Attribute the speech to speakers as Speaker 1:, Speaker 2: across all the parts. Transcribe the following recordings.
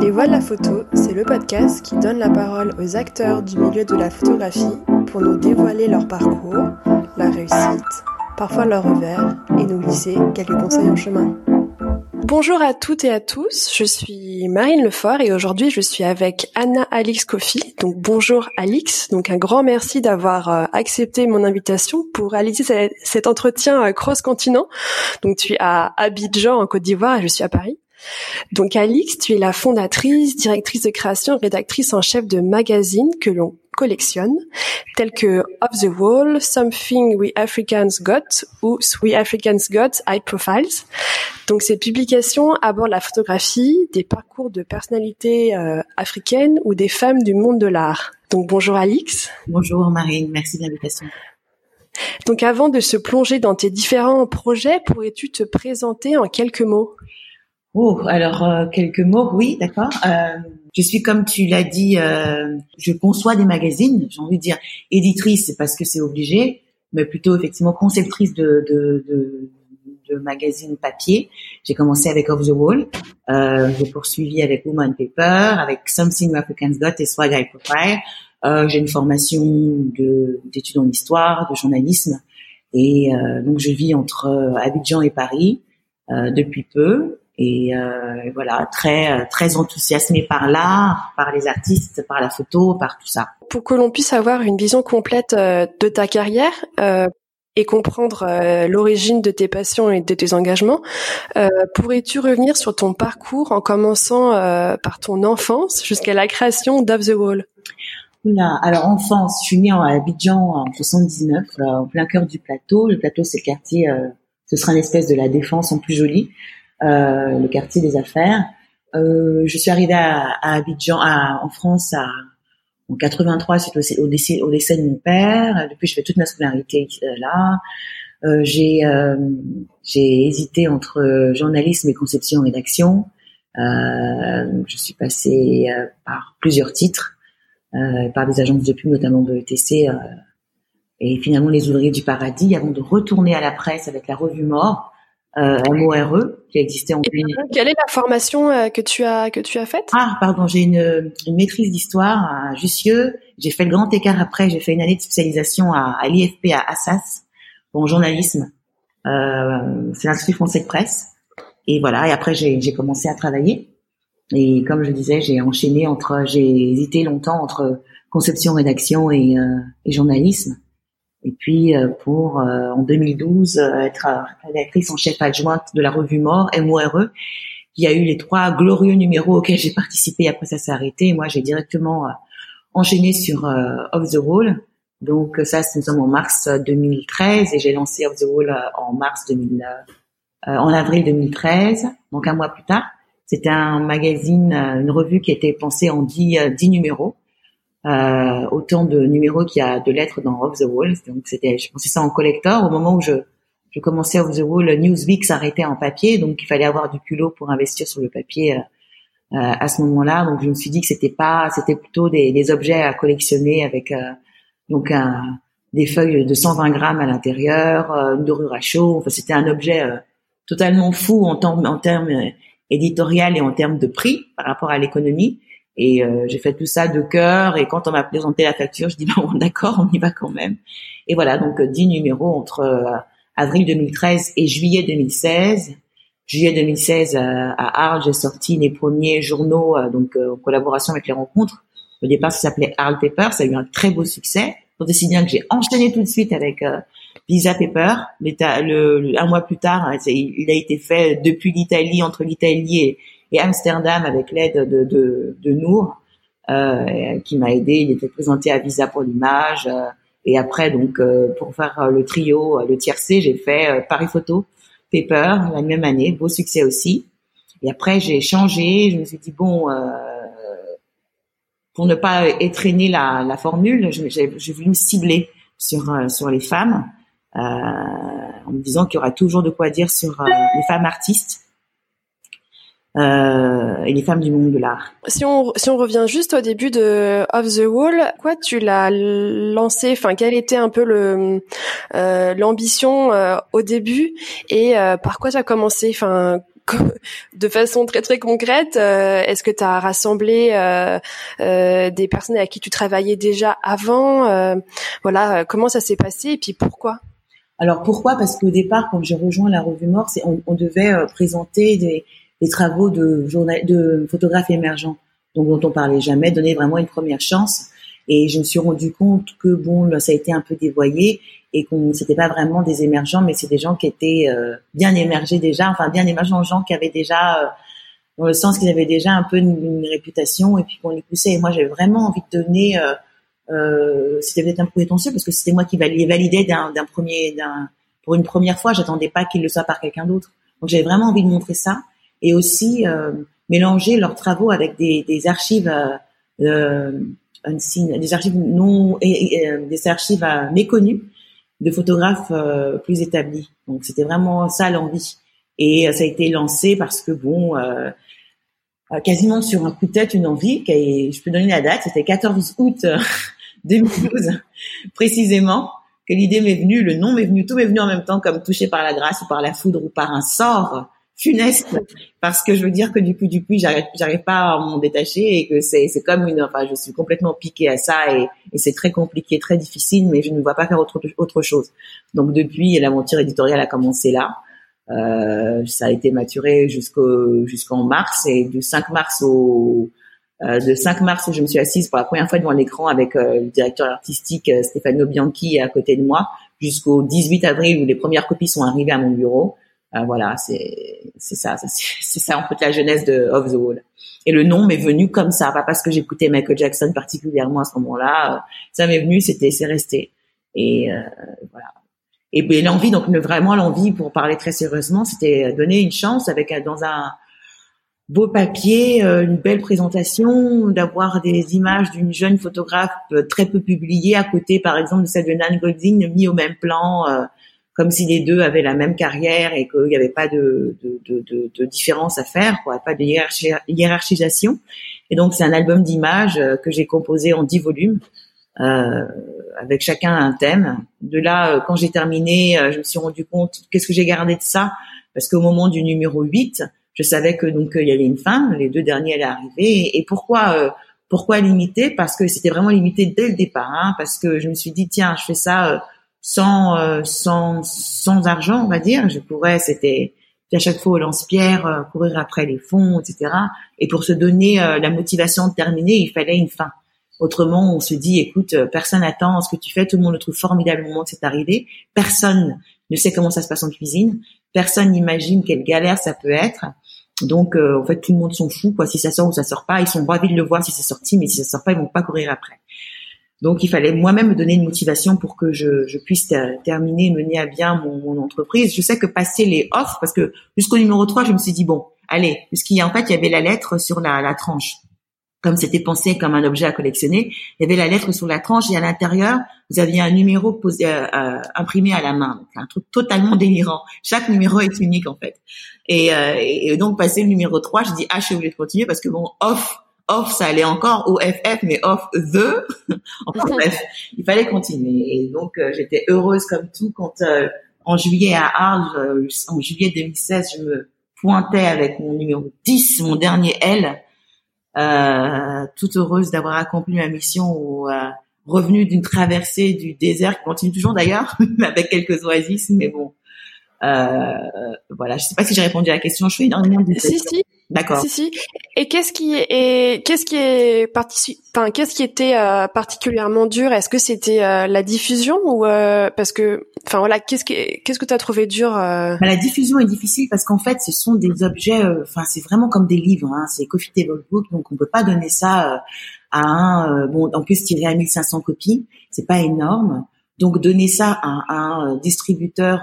Speaker 1: Les Voix de la photo, c'est le podcast qui donne la parole aux acteurs du milieu de la photographie pour nous dévoiler leur parcours, leur réussite, parfois leur revers et nous glisser quelques conseils en chemin. Bonjour à toutes et à tous, je suis Marine Lefort et aujourd'hui je suis avec Anna Alix Kofi. Donc bonjour Alix, donc un grand merci d'avoir euh, accepté mon invitation pour réaliser cet entretien euh, cross-continent. Donc tu es à Abidjan en Côte d'Ivoire et je suis à Paris. Donc Alix, tu es la fondatrice, directrice de création, rédactrice en chef de magazines que l'on collectionne, tels que Off the Wall, Something We Africans Got ou We Africans Got High Profiles. Donc ces publications abordent la photographie, des parcours de personnalités euh, africaines ou des femmes du monde de l'art. Donc bonjour Alix.
Speaker 2: Bonjour Marine, merci de l'invitation.
Speaker 1: Donc avant de se plonger dans tes différents projets, pourrais-tu te présenter en quelques mots?
Speaker 2: Oh, alors euh, quelques mots, oui, d'accord. Euh, je suis comme tu l'as dit, euh, je conçois des magazines. J'ai envie de dire éditrice, c'est parce que c'est obligé, mais plutôt effectivement conceptrice de, de, de, de magazines papier. J'ai commencé avec Off the Wall, euh, j'ai poursuivi avec Woman Paper, avec Something Africans Got et Swag High Profile. Euh, j'ai une formation d'études en histoire, de journalisme, et euh, donc je vis entre Abidjan et Paris depuis peu. Et euh, voilà, très euh, très enthousiasmé par l'art, par les artistes, par la photo, par tout ça.
Speaker 1: Pour que l'on puisse avoir une vision complète euh, de ta carrière euh, et comprendre euh, l'origine de tes passions et de tes engagements, pourrais-tu revenir sur ton parcours en commençant par ton enfance jusqu'à la création d'Off the Wall?
Speaker 2: Oula, alors enfance, je suis née en Abidjan en 79, en plein cœur du plateau. Le plateau, c'est le quartier, ce sera une espèce de la défense en plus jolie. Euh, le quartier des affaires. Euh, je suis arrivée à, à Abidjan, à, en France, à, en 83 suite au, décès, au décès de mon père. Depuis, je fais toute ma scolarité euh, là. Euh, j'ai euh, hésité entre journalisme et conception rédaction. Euh, je suis passée par plusieurs titres, par des agences de pub, notamment de ETC, et finalement les ouvriers du paradis, avant de retourner à la presse avec la revue Mort, euh, MORE qui existait en
Speaker 1: Quelle est la formation euh, que tu as que tu as faite?
Speaker 2: Ah pardon, j'ai une, une maîtrise d'histoire à Jussieu. J'ai fait le grand écart après. J'ai fait une année de spécialisation à, à l'IFP à Assas en journalisme. Euh, c'est l'Institut français de presse. Et voilà. Et après j'ai commencé à travailler. Et comme je disais, j'ai enchaîné entre, j'ai hésité longtemps entre conception, rédaction et, euh, et journalisme. Et puis euh, pour euh, en 2012 euh, être rédactrice en chef adjointe de la revue Mort MORE, qui a eu les trois glorieux numéros auxquels j'ai participé. Après ça s'est arrêté. moi j'ai directement enchaîné sur Off the Wall. Donc ça, nous sommes en mars 2013 et j'ai lancé Off the Wall en mars 2000, en avril 2013, donc un mois plus tard. C'était un magazine, une revue qui était pensée en dix, dix numéros euh, autant de numéros qu'il y a de lettres dans Off the Wall. Donc c'était, je pensais ça en collector. Au moment où je, je commençais Off the Wall, Newsweek s'arrêtait en papier, donc il fallait avoir du culot pour investir sur le papier euh, euh à ce moment-là. Donc je me suis dit que c'était pas, c'était plutôt des, des, objets à collectionner avec euh, donc un, des feuilles de 120 grammes à l'intérieur, euh, une dorure à chaud. Enfin c'était un objet totalement fou en, en termes éditorial et en termes de prix par rapport à l'économie. Et euh, j'ai fait tout ça de cœur. Et quand on m'a présenté la facture, je dis bon, d'accord, on y va quand même. Et voilà, donc 10 numéros entre euh, avril 2013 et juillet 2016. Juillet 2016 euh, à Arles, j'ai sorti les premiers journaux donc en collaboration avec les rencontres. Au départ, ça s'appelait Arles Paper. Ça a eu un très beau succès. Pour décider que j'ai enchaîné tout de suite avec Visa Paper. Le, un mois plus tard, il a été fait depuis l'Italie, entre l'Italie et et Amsterdam avec l'aide de, de, Nour, euh, qui m'a aidé. Il était présenté à Visa pour l'image. Euh, et après, donc, euh, pour faire le trio, le tiercé, j'ai fait Paris Photo, Paper, la même année, beau succès aussi. Et après, j'ai changé. Je me suis dit bon, pour ne pas étraîner la, la formule, j'ai voulu me cibler sur sur les femmes, en me disant qu'il y aura toujours de quoi dire sur les femmes artistes euh, et les femmes du monde de l'art.
Speaker 1: Si on si on revient juste au début de Off the Wall, quoi tu l'as lancé Enfin, quelle était un peu le euh, l'ambition euh, au début et euh, par quoi tu as commencé? Enfin, de façon très très concrète, est-ce que tu as rassemblé des personnes avec qui tu travaillais déjà avant Voilà, comment ça s'est passé et puis pourquoi?
Speaker 2: Alors pourquoi? Parce qu'au départ, quand j'ai rejoint la revue Mort, on, on, devait présenter des, des travaux de, de photographes émergents, dont on parlait jamais, donner vraiment une première chance. Et je me suis rendu compte que bon, ça a été un peu dévoyé et qu'on c'était pas vraiment des émergents, mais c'est des gens qui étaient euh, bien émergés déjà, enfin bien émergents, gens qui avaient déjà, euh, dans le sens qu'ils avaient déjà un peu une, réputation et puis qu'on les poussait. Et moi, j'avais vraiment envie de donner. Euh, euh c'était peut-être un peu prétentieux parce que c'était moi qui validais d'un, premier, pour une première fois. J'attendais pas qu'il le soit par quelqu'un d'autre. Donc j'avais vraiment envie de montrer ça et aussi mélanger leurs travaux avec des, des archives. Euh, des archives non et, euh, des archives euh, méconnues de photographes euh, plus établis. Donc c'était vraiment ça l'envie. Et ça a été lancé parce que bon, quasiment sur un coup de tête, une envie. je peux donner la date, c'était 14 août 2012 précisément que l'idée m'est venue, le nom m'est venu, tout m'est venu en même temps, comme touché par la grâce ou par la foudre ou par un sort funeste. Parce que je veux dire que du coup du coup j'arrive j'arrive pas à m'en détacher et que c'est c'est comme une enfin je suis complètement piquée à ça et, et c'est très compliqué très difficile mais je ne vois pas faire autre autre chose. Donc depuis l'aventure éditoriale a commencé là. Euh, ça a été maturé jusqu'au jusqu'en mars et du 5 mars au euh, de 5 mars où je me suis assise pour la première fois devant l'écran avec euh, le directeur artistique euh, Stefano Bianchi à côté de moi jusqu'au 18 avril où les premières copies sont arrivées à mon bureau voilà, c'est c'est ça, c'est ça en fait la jeunesse de Off the Wall. Et le nom m'est venu comme ça, pas parce que j'écoutais Michael Jackson particulièrement à ce moment-là. Euh, ça m'est venu, c'était c'est resté. Et euh, voilà. Et l'envie, donc vraiment l'envie, pour parler très sérieusement, c'était donner une chance avec dans un beau papier, une belle présentation, d'avoir des images d'une jeune photographe très peu publiée à côté, par exemple, de celle de Nan Goldin, mis au même plan comme si les deux avaient la même carrière et qu'il n'y avait pas de, de, de, de, différence à faire, quoi, pas de hiérarchisation. Et donc c'est un album d'images euh, que j'ai composé en dix volumes, euh, avec chacun un thème. De là, euh, quand j'ai terminé, euh, je me suis rendu compte qu'est-ce que j'ai gardé de ça, parce qu'au moment du numéro 8, je savais que donc il y avait une fin, les deux derniers allaient arriver. Et, pourquoi pourquoi limiter? Parce que c'était vraiment limité dès le départ, hein, parce que je me suis dit tiens, je fais ça sans euh, sans sans argent, on va dire. Je pourrais, c'était à chaque fois au lance-pierre, euh, courir après les fonds, etc. Et pour se donner euh, la motivation de terminer, il fallait une fin. Autrement, on se dit, écoute, personne n'attend ce que tu fais, tout le monde le trouve formidable au moment que c'est arrivé. Personne ne sait comment ça se passe en cuisine. Personne n'imagine quelle galère ça peut être. Donc, en fait, tout le monde s'en fout, quoi. Si ça sort ou ça sort pas, ils sont ravis de le voir si c'est sorti, mais si ça sort pas, ils vont pas courir après. Donc il fallait moi-même me donner une motivation pour que je, je puisse terminer, mener à bien mon, mon, entreprise. Je sais que passer les offres, parce que jusqu'au numéro 3, je me suis dit, bon, allez, puisqu'il y a en fait, il y avait la lettre sur la, la tranche. Comme c'était pensé comme un objet à collectionner, il y avait la lettre sur la tranche et à l'intérieur, vous aviez un numéro posé, euh, euh imprimé à la main. Donc, un truc totalement délirant. Chaque numéro est unique en fait. Et, euh, et donc passer le numéro 3, je dis ah je suis obligée de continuer parce que bon off off, ça allait encore, au FF, mais off the. enfin bref, il fallait continuer. Et donc, euh, j'étais heureuse comme tout quand, euh, en juillet à Arles, euh, en juillet 2016, je me pointais avec mon numéro 10, mon dernier L, toute heureuse d'avoir accompli ma mission au revenu d'une traversée du désert qui continue toujours d'ailleurs, avec quelques oasis, mais bon. voilà, je sais pas si j'ai répondu à la question. Je fais énormément
Speaker 1: si, si.
Speaker 2: D'accord.
Speaker 1: Si si. Et qu'est-ce qui est qu'est-ce qui est parti enfin qu'est-ce qui était euh, particulièrement dur? Est-ce que c'était euh, la diffusion ou euh, parce que enfin voilà, qu'est-ce qui qu'est-ce que tu as trouvé dur bah,
Speaker 2: La diffusion est difficile parce qu'en fait, ce sont des objets enfin c'est vraiment comme des livres hein, c'est coffee table book donc on peut pas donner ça à un bon en plus tirer à 1500 copies, c'est pas énorme. Donc donner ça à, à un distributeur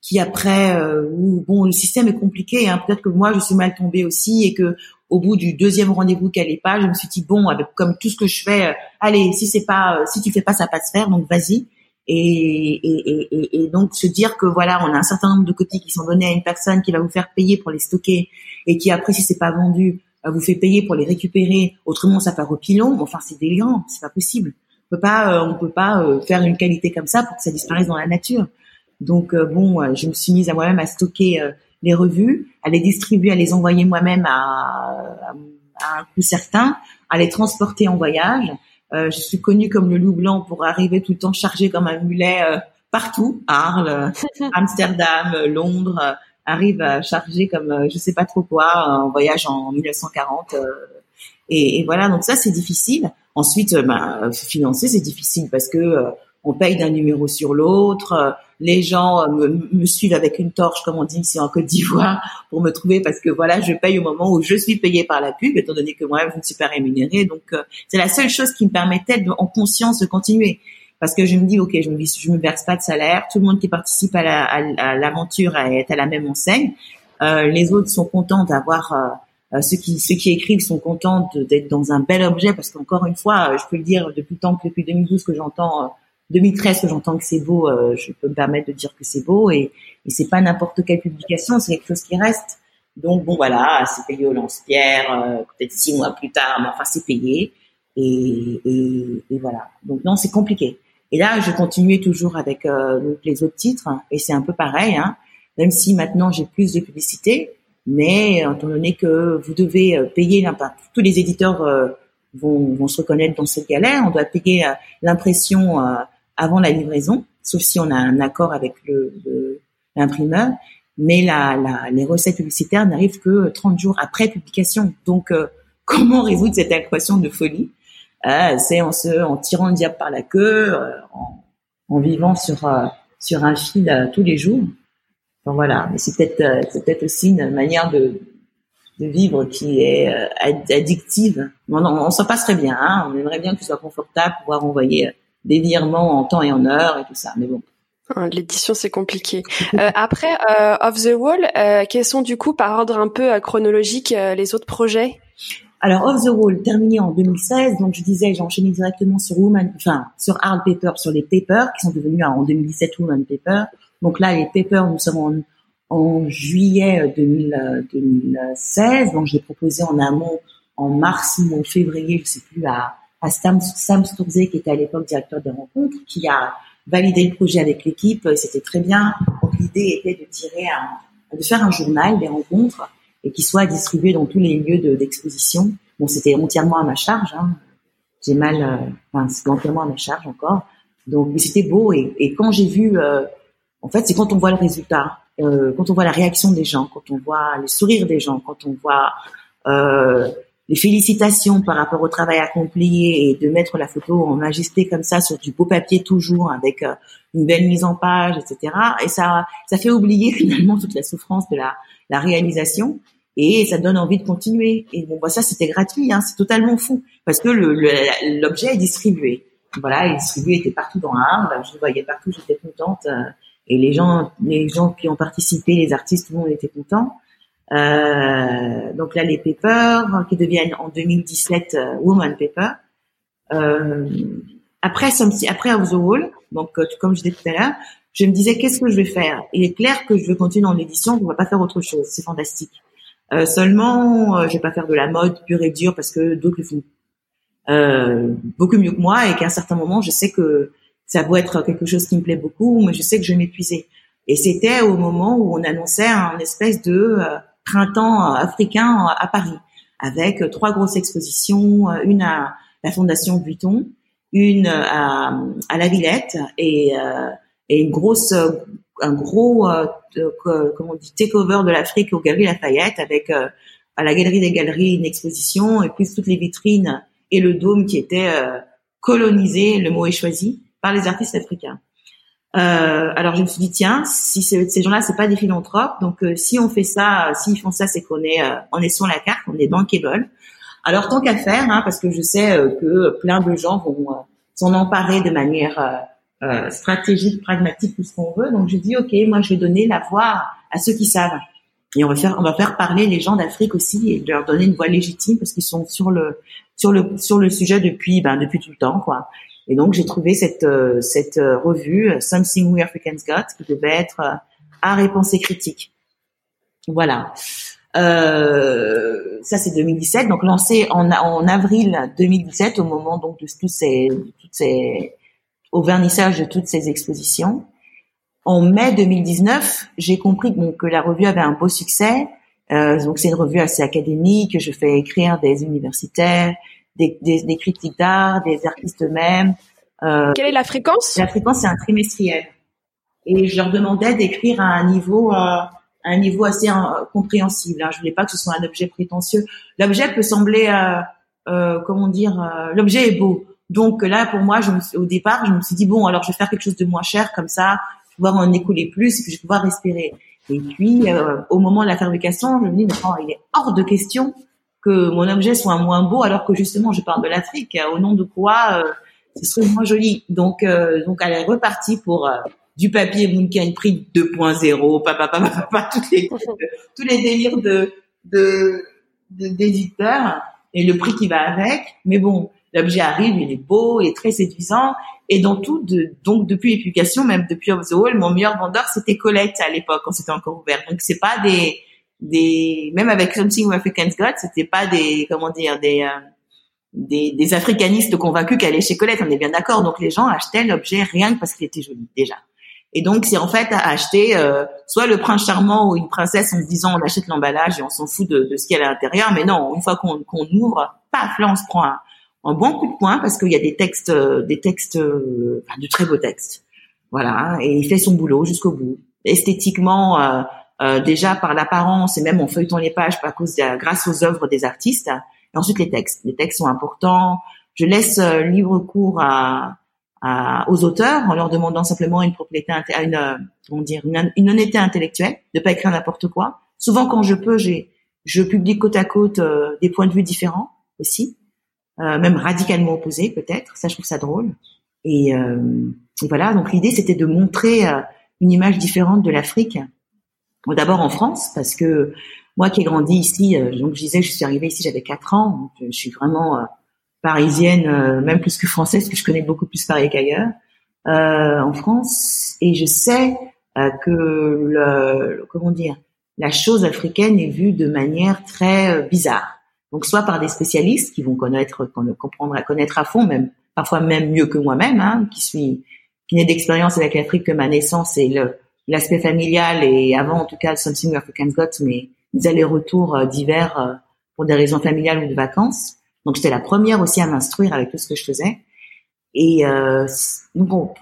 Speaker 2: qui après euh, bon le système est compliqué hein, peut-être que moi je suis mal tombée aussi et que au bout du deuxième rendez-vous qu'elle est pas je me suis dit bon avec comme tout ce que je fais euh, allez si c'est pas euh, si tu fais pas ça va pas se faire donc vas-y. Et, et, et, et, donc se dire que voilà on a un certain nombre de copies qui sont données à une personne qui va vous faire payer pour les stocker et qui après si c'est pas vendu vous fait payer pour les récupérer. Autrement ça part au pilon. Enfin c'est délirant c'est pas possible. On peut pas on peut pas faire une qualité comme ça pour que ça disparaisse dans la nature donc euh, bon, euh, je me suis mise à moi-même à stocker euh, les revues, à les distribuer, à les envoyer moi-même à, à, un coût certain, à les transporter en voyage. Je suis connue comme le loup blanc pour arriver tout le temps chargé comme un mulet partout, Arles, Amsterdam, Londres, arrive à charger comme je sais pas trop quoi en voyage en 1940. Et, et, voilà, donc ça c'est difficile. Ensuite, ben, financer c'est difficile parce que on paye d'un numéro sur l'autre. Les gens euh, me, suivent avec une torche, comme on dit ici en Côte d'Ivoire, pour me trouver parce que voilà, je paye au moment où je suis payée par la pub, étant donné que moi, je ne suis pas rémunérée. Donc, euh, c'est la seule chose qui me permettait, de, en conscience, de continuer. Parce que je me dis, ok, je me me verse pas de salaire. Tout le monde qui participe à l'aventure est à la même enseigne. Euh, les autres sont contents d'avoir euh, ceux qui ceux qui écrivent sont contents d'être dans un bel objet parce qu'encore une fois, je peux le dire depuis que depuis 2012 que j'entends 2013 que j'entends que c'est beau, euh, je peux me permettre de dire que c'est beau et, et c'est pas n'importe quelle publication, c'est quelque chose qui reste. Donc bon voilà, c'est payé au lance-pierre, euh, peut-être six mois plus tard, mais enfin c'est payé et, voilà. Donc non, c'est compliqué. Et là, je continuais toujours avec euh, les autres titres et c'est un peu pareil, hein, même si maintenant j'ai plus de publicité, mais étant donné que vous devez payer tous les éditeurs vont, vont, se reconnaître dans cette galère, on doit payer l'impression avant la livraison, sauf si on a un accord avec l'imprimeur. Mais la, les recettes publicitaires n'arrivent que 30 jours après publication. Donc, euh, comment résoudre cette équation de folie? Euh, C'est en se, en tirant le diable par la queue, euh, en, vivant sur sur un fil tous les jours. Enfin, voilà. Mais c'est peut-être c'est peut-être aussi une manière de de vivre qui est addictive. On, on, s'en passerait bien. Hein on aimerait bien que ce soit confortable, pouvoir envoyer des virements en temps et en heure et tout ça. Mais bon.
Speaker 1: Ah, l'édition, c'est compliqué. Euh, après, euh, Off the Wall, euh, quels sont du coup, par ordre un peu chronologique, les autres projets?
Speaker 2: Alors, Off the Wall, terminé en 2016. Donc, je disais, j'ai enchaîné directement sur Woman, enfin, sur Hard Paper, sur les papers, qui sont devenus en 2017 Woman Paper. Donc là, les papers, nous sommes en, en juillet 2016. Donc, j'ai proposé en amont en mars ou en février, je sais plus, à à Sam, Sam qui était à l'époque directeur des rencontres, qui a validé le projet avec l'équipe. C'était très bien. L'idée était de tirer un, de faire un journal des rencontres et qui soit distribué dans tous les lieux d'exposition. bon, c'était entièrement à ma charge. Hein. J'ai mal, euh, enfin, c'est entièrement à ma charge encore. Donc, mais c'était beau. Et, et quand j'ai vu, euh, en fait, c'est quand on voit le résultat, euh, quand on voit la réaction des gens, quand on voit le sourire des gens, quand on voit euh, les félicitations par rapport au travail accompli et de mettre la photo en majesté comme ça sur du beau papier toujours avec euh, une belle mise en page, etc. Et ça, ça fait oublier finalement toute la souffrance de la, la réalisation et ça donne envie de continuer. Et bon, bah ça c'était gratuit, hein, c'est totalement fou parce que l'objet est distribué. Voilà, il est distribué, était partout dans l'art, je le voyais partout, j'étais contente. Euh, et les gens, les gens qui ont participé, les artistes, tout le monde était content. Euh, donc là, les papers qui deviennent en 2017 euh, Woman Paper. Euh, après, après Of the Wall, donc euh, comme je disais tout à l'heure, je me disais qu'est-ce que je vais faire? Il est clair que je veux continuer dans l'édition, on va pas faire autre chose. C'est fantastique. Euh, seulement, je vais pas faire de la mode pure et dure parce que d'autres le font beaucoup mieux que moi et qu'à un certain moment, je sais que ça doit être quelque chose qui me plaît beaucoup, mais je sais que je vais m'épuiser. Et c'était au moment où on annonçait un espèce de printemps euh, africain euh, à Paris, avec euh, trois grosses expositions, une à la Fondation Vuitton, une à, la Villette et, une grosse, un gros, comment on dit, takeover de l'Afrique aux Galeries Lafayette, avec à la Galerie des Galeries une exposition et plus toutes les vitrines et le dôme qui était colonisé, le mot est choisi, par les artistes africains. Euh, alors je me suis dit tiens, si ces gens-là c'est pas des philanthropes, donc euh, si on fait ça, s'ils font ça, c'est qu'on est, euh, on est sur la carte, on est bankable. Alors tant qu'à faire, hein, parce que je sais que plein de gens vont s'en emparer de manière stratégique, pragmatique, tout ce qu'on veut. Donc je dis ok, moi je vais donner la voix à ceux qui savent. Et on va faire, on va faire parler les gens d'Afrique aussi et leur donner une voix légitime parce qu'ils sont sur le, sur le, sur le sujet depuis, ben, depuis tout le temps, quoi. Et donc j'ai trouvé cette euh, cette euh, revue euh, Something We Africans Got qui devait être art et pensée critique. Voilà. Euh, ça c'est 2017, donc lancé en, avril 2017 au moment donc de toutes ces, toutes ces au vernissage de toutes ces expositions. en mai 2019, j'ai compris que la revue avait un beau succès. Donc c'est une revue assez académique. Je fais écrire des universitaires, des, des, des critiques d'art, des artistes eux-mêmes.
Speaker 1: Euh, Quelle est la fréquence?
Speaker 2: La fréquence c'est un trimestriel. Et je leur demandais d'écrire à un niveau, euh, un niveau assez euh, compréhensible. Hein. Je voulais pas que ce soit un objet prétentieux. L'objet peut sembler, euh, euh comment dire, l'objet est beau. Donc là, pour moi, je me au départ, je me suis dit bon, alors je vais faire quelque chose de moins cher, comme ça, pouvoir en écouler plus, puis je vais pouvoir respirer. Et puis, euh, au moment de la fabrication, je me dis, mais il est hors de question que mon objet soit moins beau, alors que justement, je parle de l'Afrique. Au nom de quoi euh, ce serait moins joli Donc, euh, donc, elle est repartie pour du papier Munkin prix 2.0, papa, papa, papa, toutes les, tous les délires de, de, d'éditeurs et le prix qui va avec. Mais bon, l'objet arrive, il est beau, il est très séduisant. Et dans tout, de, donc depuis les publications, même depuis Off the Wall, mon meilleur vendeur c'était Colette à l'époque quand c'était encore ouvert. Donc c'est pas des, des, même avec Something Africans Got, c'était pas des, comment dire, des, euh, des, des africanistes convaincus qu'elle est chez Colette. On est bien d'accord. Donc les gens achetaient l'objet rien que parce qu'il était joli déjà. Et donc c'est en fait à acheter euh, soit le prince charmant ou une princesse en se disant on achète l'emballage et on s'en fout de, de ce qu'il y a à l'intérieur. Mais non, une fois qu'on qu'on ouvre, paf, là on se prend un, bon coup de poing parce qu'il y a des textes, euh, des textes, euh, enfin, de très beaux textes. Voilà, et il fait son boulot jusqu'au bout. Esthétiquement, euh, euh, déjà par l'apparence et même en feuilletant les pages, à cause de, grâce aux œuvres des artistes. Et ensuite les textes. Les textes sont importants. Je laisse libre cours à, à, aux auteurs en leur demandant simplement une propriété, une, comment dire, une, une, honnêteté intellectuelle, de pas écrire n'importe quoi. Souvent, quand je peux, j'ai, je publie côte à côte des points de vue différents aussi. Euh, même radicalement opposés peut-être. Ça, je trouve ça drôle. Et, euh, voilà, donc l'idée, c'était de montrer euh, une image différente de l'Afrique. D'abord en France, parce que moi qui ai grandi ici, donc je disais, je suis arrivée ici, j'avais 4 ans, je suis vraiment parisienne, même plus que française, parce que je connais beaucoup plus Paris qu'ailleurs, en France. Et je sais que le, comment dire, la chose africaine est vue de manière très bizarre. Donc soit par des spécialistes qui vont connaître, comprendre, à connaître à fond, même parfois même mieux que moi-même, hein, qui suis qui n'ai d'expérience avec l'Afrique que ma naissance et le l'aspect familial et avant en tout cas Something African's Got, mais des allers-retours euh, divers euh, pour des raisons familiales ou de vacances. Donc j'étais la première aussi à m'instruire avec tout ce que je faisais. Et euh, bon,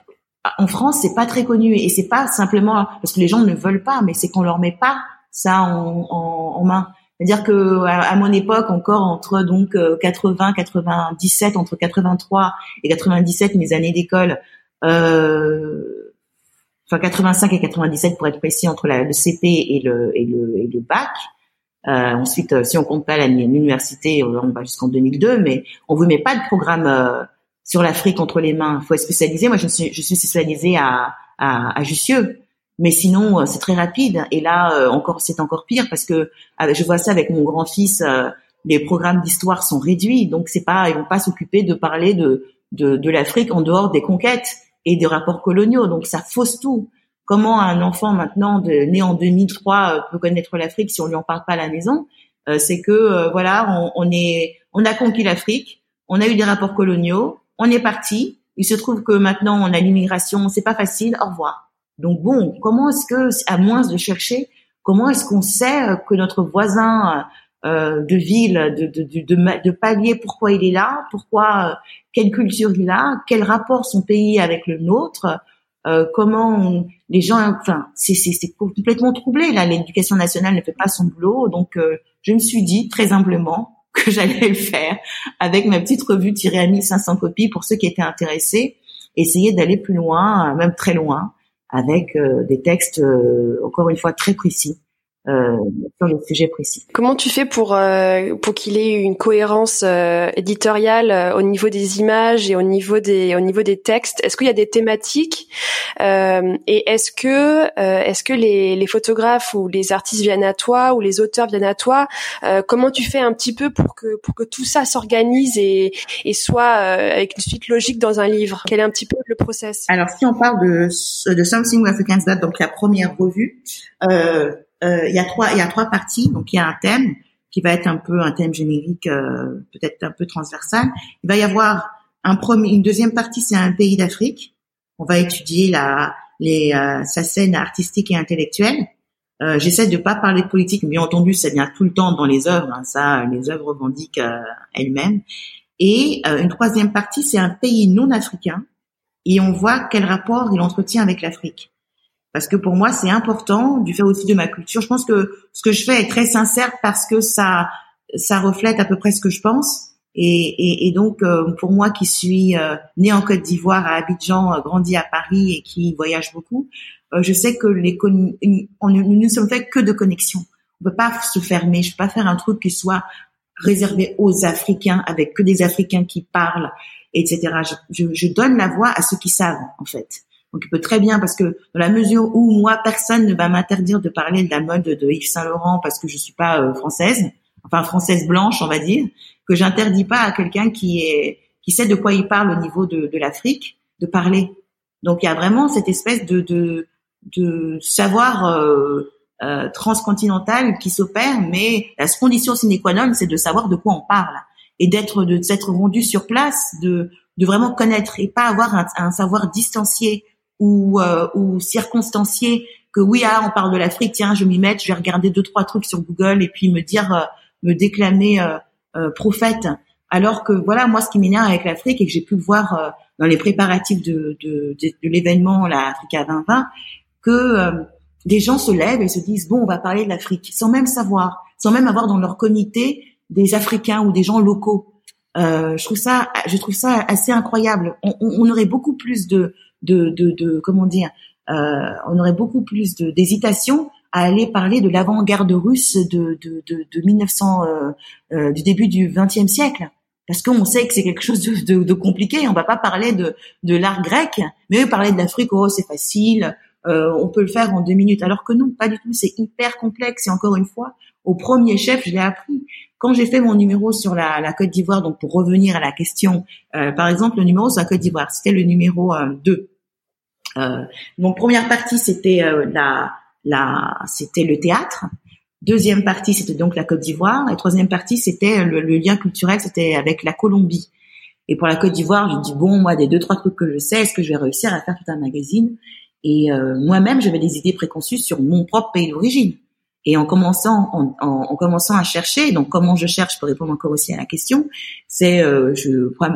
Speaker 2: en France, c'est pas très connu et c'est pas simplement parce que les gens ne veulent pas, mais c'est qu'on leur met pas ça en, en, en main. C'est-à-dire que à, mon époque, encore entre donc 80, euh, 97, entre 83 et 97, mes années d'école, euh, enfin 85 et 97 pour être précis, entre le CP et le et le, et le bac. Euh, ensuite, euh, si on compte pas l'université, on va jusqu'en 2002, mais on vous met pas de programme euh, sur l'Afrique entre les mains. Il faut être spécialisé. Moi, je suis, je suis spécialisée à, à, à Jussieu. Mais sinon, euh, c'est très rapide. Et là, euh, encore, c'est encore pire parce que je vois ça avec mon grand-fils. Euh, les programmes d'histoire sont réduits, donc c'est pas, ils vont pas s'occuper de parler de de, de l'Afrique en dehors des conquêtes et des rapports coloniaux. Donc ça fausse tout. Comment un enfant maintenant de, né en 2003 peut connaître l'Afrique si on lui en parle pas à la maison? C'est que voilà, on, on est, on a conquis l'Afrique, on a eu des rapports coloniaux, on est parti. Il se trouve que maintenant on a l'immigration, c'est pas facile. Au revoir. Donc bon, comment est-ce que, à moins de chercher, comment est-ce qu'on sait que notre voisin euh, de ville, de, de, de, de, palier, pourquoi il est là, pourquoi, euh, quelle culture il a, quel rapport son pays avec le nôtre, euh, comment les gens, enfin, c'est complètement troublé là. L'éducation nationale ne fait pas son boulot, donc euh, je me suis dit très humblement que j'allais le faire avec ma petite revue tirée à 1500 copies pour ceux qui étaient intéressés, essayer d'aller plus loin, même très loin, avec euh, des textes euh, encore une fois très précis euh, sur le sujet précis.
Speaker 1: Comment tu fais pour euh, pour qu'il ait une cohérence euh, éditoriale euh, au niveau des images et au niveau des au niveau des textes? Est-ce qu'il y a des thématiques et est-ce que est-ce que les, les photographes ou les artistes viennent à toi ou les auteurs viennent à toi? Comment tu fais un petit peu pour que pour que tout ça s'organise et et soit avec une suite logique dans un livre? Quel est un petit peu le process?
Speaker 2: Alors si on parle de de Something Africans That, donc la première revue. Euh, euh, il y a trois il y a trois parties. Donc il y a un thème qui va être un peu un thème générique, euh, peut-être un peu transversal. Il va y avoir un premier, une deuxième partie, c'est un pays d'Afrique. On va étudier la les, sa scène artistique et intellectuelle. J'essaie de pas parler de politique, bien entendu, ça vient tout le temps dans les œuvres. Hein, ça, les œuvres revendiquent elles-mêmes. Et une troisième partie, c'est un pays non africain, et on voit quel rapport il entretient avec l'Afrique parce que pour moi c'est important du fait aussi de ma culture. Je pense que ce que je fais est très sincère parce que ça ça reflète à peu près ce que je pense. Et, donc euh, pour moi qui suis euh, née en Côte d'Ivoire à Abidjan, euh, grandi à Paris et qui voyage beaucoup, je sais que les on, nous ne sommes faits que de connexions. On peut pas se fermer. Je peux pas faire un truc qui soit réservé aux Africains avec que des Africains qui parlent, etc. Je donne la voix à ceux qui savent en fait. Donc il peut très bien parce que dans la mesure où moi personne ne va m'interdire de parler de la mode de Yves Saint Laurent parce que je suis pas euh, française, enfin française blanche on va dire, que j'interdis pas à quelqu'un qui est qui sait de quoi il parle au niveau de, de l'Afrique de parler. Donc il y a vraiment cette espèce de de, de savoir euh, euh, transcontinental qui s'opère, mais la condition sine qua non, c'est de savoir de quoi on parle et d'être de s'être rendu sur place, de de vraiment connaître et pas avoir un savoir distancié ou, euh, ou circonstancier que oui ah on parle de l'Afrique tiens je m'y mets je vais regarder deux trois trucs sur Google et puis me dire euh, me déclamer euh, euh, prophète. Alors que voilà moi ce qui m'énerve avec l'Afrique et que j'ai pu le voir dans les préparatifs de, de, de, l'événement la Africa 2020 que des gens se lèvent et se disent bon on va parler de l'Afrique sans même savoir sans même avoir dans leur comité des Africains ou des gens locaux. Euh, je trouve ça je trouve ça assez incroyable. On, on aurait beaucoup plus de de, de, de comment dire, euh, on aurait beaucoup plus d'hésitation à aller parler de l'avant-garde russe de, de, de, de 1900, euh, euh, du début du XXe siècle. Parce qu'on sait que c'est quelque chose de, de, compliqué. On va pas parler de, de l'art grec, mais parler de l'Afrique, oh c'est facile, euh, on peut le faire en deux minutes. Alors que non, pas du tout. C'est hyper complexe. Et encore une fois, au premier chef, je l'ai appris. Quand j'ai fait mon numéro sur la, la Côte d'Ivoire, donc pour revenir à la question, euh, par exemple, le numéro sur la Côte d'Ivoire, c'était le numéro 2. Euh, donc première partie c'était euh, la, la c'était le théâtre. Deuxième partie c'était donc la Côte d'Ivoire et troisième partie c'était le, lien culturel c'était avec la Colombie. Et pour la Côte d'Ivoire, j'ai dit bon moi des deux trois trucs que je sais, est-ce que je vais réussir à faire tout un magazine? Et euh, moi-même j'avais des idées préconçues sur mon propre pays d'origine. Et en commençant, en, en, commençant à chercher, donc comment je cherche pour répondre encore aussi à la question, c'est euh,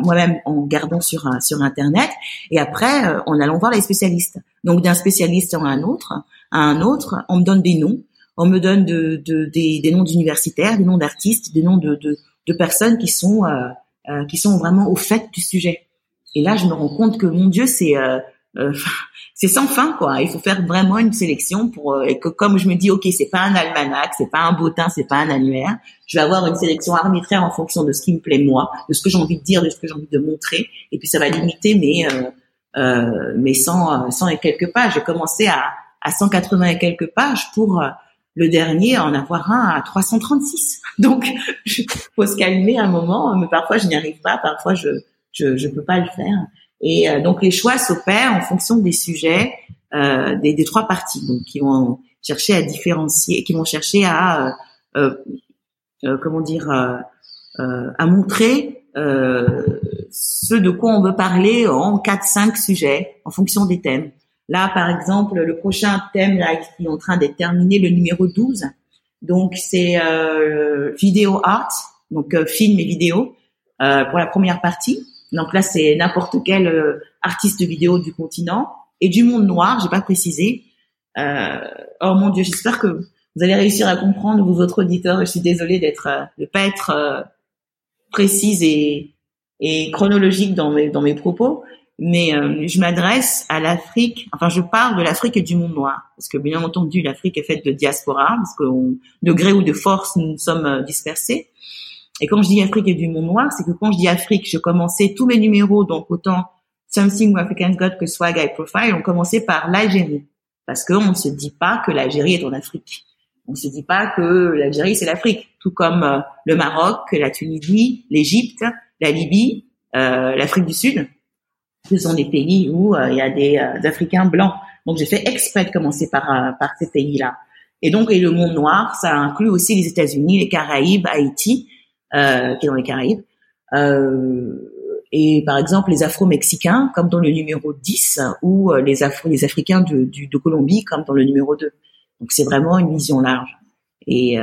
Speaker 2: moi-même en gardant sur sur internet et après euh, en allant voir les spécialistes. Donc d'un spécialiste à un autre, à un autre, on me donne des noms, on me donne de, de des, des, noms d'universitaires, des noms d'artistes, des noms de, de, de personnes qui sont euh, euh qui sont vraiment au fait du sujet. Et là, je me rends compte que mon Dieu, c'est euh, euh c'est sans fin quoi. Il faut faire vraiment une sélection pour euh, et que comme je me dis ok c'est pas un almanach, c'est pas un bottin, c'est pas un annuaire. Je vais avoir une sélection arbitraire en fonction de ce qui me plaît moi, de ce que j'ai envie de dire, de ce que j'ai envie de montrer. Et puis ça va limiter mes euh, euh, mes 100, 100 et quelques pages. J'ai commencé à à 180 et quelques pages pour euh, le dernier en avoir un à 336. Donc faut se calmer un moment. Mais parfois je n'y arrive pas, parfois je je je peux pas le faire. Et euh, donc les choix s'opèrent en fonction des sujets euh, des, des, trois parties, donc qui vont chercher à différencier, qui vont chercher à euh, comment dire à montrer ce de quoi on veut parler en quatre cinq sujets en fonction des thèmes. Là, par exemple, le prochain thème là qui est en train d'être terminé, le numéro 12. Donc c'est euh, vidéo art, donc film et vidéo euh, pour la première partie. Donc là, c'est n'importe quel euh, artiste vidéo du continent et du monde noir. J'ai pas précisé. Euh, oh mon Dieu, j'espère que vous allez réussir à comprendre vous votre auditeur. Je suis désolée d'être euh, de pas être euh, précise et, et chronologique dans mes dans mes propos, mais je m'adresse à l'Afrique. Enfin, je parle de l'Afrique et du monde noir parce que bien entendu, l'Afrique est faite de diaspora parce que de gré ou de force, nous sommes dispersés. Et quand je dis Afrique et du monde noir, c'est que quand je dis Afrique, je commençais tous mes numéros, donc autant Something Africans Got que Swag Eye Profile, on commençait par l'Algérie. Parce qu'on ne se dit pas que l'Algérie est en Afrique. On ne se dit pas que l'Algérie, c'est l'Afrique. Tout comme euh, le Maroc, la Tunisie, l'Égypte, la Libye, euh, l'Afrique du Sud. Ce sont des pays où euh, il y a des, Africains blancs. Donc j'ai fait exprès de commencer par, par ces pays-là. Et donc, et le monde noir, ça inclut aussi les États-Unis, les Caraïbes, Haïti, euh, qui est dans les Caraïbes. Euh, et par exemple les Afro-Mexicains comme dans le numéro 10 ou les Afro les Africains de, de Colombie comme dans le numéro 2. Donc c'est vraiment une vision large et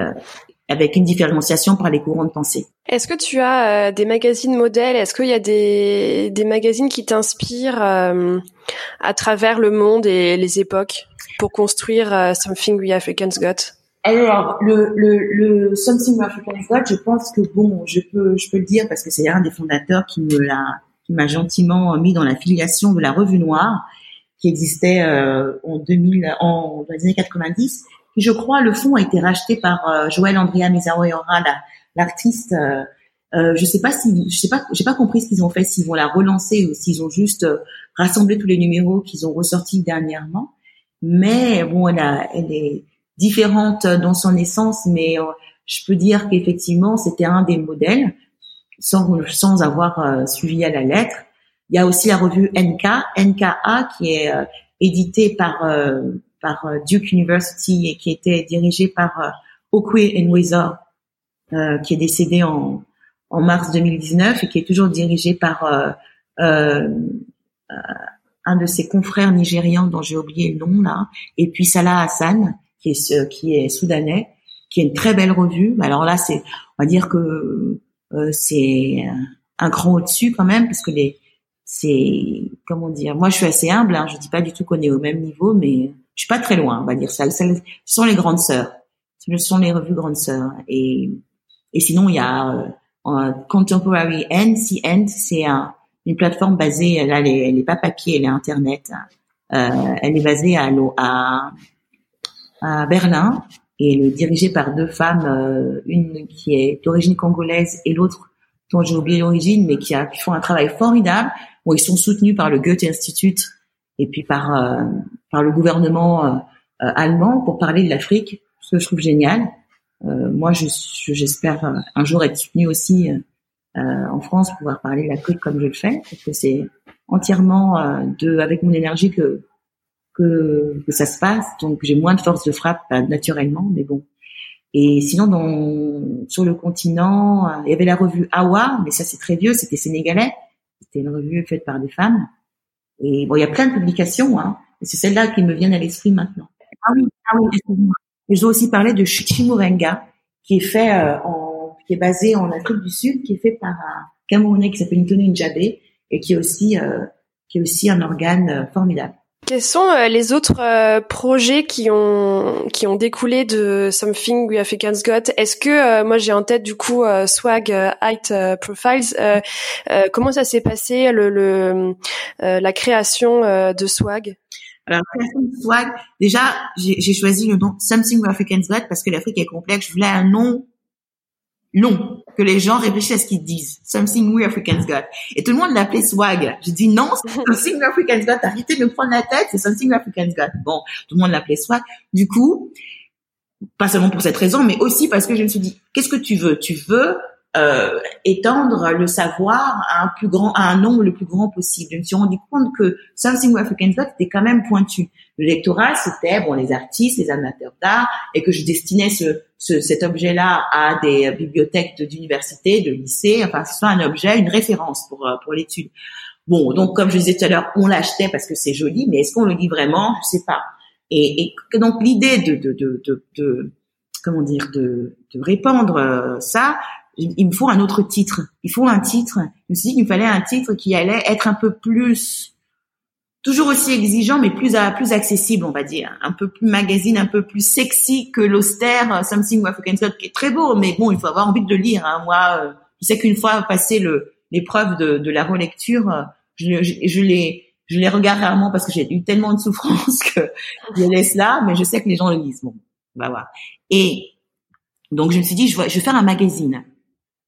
Speaker 2: avec une différenciation par les courants de pensée.
Speaker 1: Est-ce que tu as des magazines modèles? Est-ce qu'il y a des, des magazines qui t'inspirent à travers le monde et les époques pour construire Something We Africans Got?
Speaker 2: Alors, le, le, le Something African God, je pense que bon, je peux, je peux le dire parce que c'est un des fondateurs qui me l'a, qui m'a gentiment mis dans la filiation de la Revue Noire, qui existait euh, en 2000, en dans les années 90. Et je crois le fonds a été racheté par euh, Joël Andrea Mezaoyora, l'artiste. Euh, euh, je sais pas si, je sais pas, j'ai pas compris ce qu'ils ont fait, s'ils vont la relancer ou s'ils ont juste euh, rassemblé tous les numéros qu'ils ont ressortis dernièrement. Mais bon, elle, a, elle est différente dans son essence, mais euh, je peux dire qu'effectivement, c'était un des modèles, sans, sans avoir euh, suivi à la lettre. Il y a aussi la revue NK, NKA, qui est euh, éditée par, par Duke University et qui était dirigée par Okwe Enwezor, qui est décédé en, en mars 2019 et qui est toujours dirigée par un de ses confrères nigérians dont j'ai oublié le nom là, et puis Salah Hassan, qui est qui est soudanais, qui est une très belle revue. Alors là, c'est on va dire que euh, c'est un cran au-dessus quand même parce que les c'est comment dire. Moi, je suis assez humble. Hein, je dis pas du tout qu'on est au même niveau, mais je suis pas très loin. On va dire ça. Ce sont les grandes sœurs. Ce sont les revues grandes sœurs. Et et sinon, il y a euh, Contemporary End. End, c'est un, une plateforme basée. Là, elle est, elle est pas papier, elle est internet. Euh, elle est basée à, à à Berlin et le dirigé par deux femmes, euh, une qui est d'origine congolaise et l'autre dont j'ai oublié l'origine, mais qui, a, qui font un travail formidable. Bon, ils sont soutenus par le Goethe Institut et puis par euh, par le gouvernement euh, allemand pour parler de l'Afrique, ce que je trouve génial. moi, je, j'espère un jour être soutenu aussi en France, pouvoir parler de l'Afrique comme je le fais, parce que c'est entièrement de avec mon énergie que que, que ça se passe. Donc j'ai moins de force de frappe bah, naturellement, mais bon. Et sinon, dans, sur le continent, euh, il y avait la revue Awa, mais ça c'est très vieux, c'était sénégalais. C'était une revue faite par des femmes. Et bon, il y a plein de publications, hein. C'est celle-là qui me vient à l'esprit maintenant. Ah oui, ah oui, excuse-moi. Aussi parlé de Chimurenga, qui est fait euh, en, qui est basé en Afrique du Sud, qui est fait par un Camerounais qui s'appelle Ntoni Njabé, et qui est aussi, euh, qui est aussi un organe formidable.
Speaker 1: Quels sont euh, les autres euh, projets qui ont qui ont découlé de Something We Africans Got Est-ce que euh, moi j'ai en tête du coup Swag Height Profiles Comment ça s'est passé le, le la création de Swag?
Speaker 2: Alors, création de Swag, déjà, j'ai choisi le nom Something We Africans Got parce que l'Afrique est complexe. Je voulais un nom long, que les gens réfléchissent à ce qu'ils disent. Something we Africans got. Et tout le monde l'appelait swag. J'ai dit non, c'est something we Africans got. Arrêtez de me prendre la tête, c'est something we Africans got. Bon, tout le monde l'appelait swag. Du coup, pas seulement pour cette raison, mais aussi parce que je me suis dit, qu'est-ce que tu veux? Tu veux euh, étendre le savoir à un plus grand, à un nombre le plus grand possible. Je me suis rendu compte que Something We Africans Got était quand même pointu. Le lectorat, c'était bon les artistes, les amateurs d'art, et que je destinais ce, ce cet objet-là à des bibliothèques d'université, de lycée, enfin ce soit un objet, une référence pour euh, pour l'étude. Bon, donc comme je disais tout à l'heure, on l'achetait parce que c'est joli, mais est-ce qu'on le lit vraiment? Je sais pas. Et, et donc l'idée de, de, de, de, de comment dire de, de répandre euh, ça, il me faut un autre titre. Il faut un titre. Je me suis dit qu'il me fallait un titre qui allait être un peu plus, toujours aussi exigeant, mais plus plus accessible, on va dire. Un peu plus magazine, un peu plus sexy que l'austère euh, Something African Scott, qui est très beau, mais bon, il faut avoir envie de le lire. Hein. Moi, euh, je sais qu'une fois passé l'épreuve de, la relecture, euh, je, les regarde rarement parce que j'ai eu tellement de souffrance que je laisse là, mais je sais que les gens le lisent. Bon, on va voir. Et donc je me suis dit, je vais faire un magazine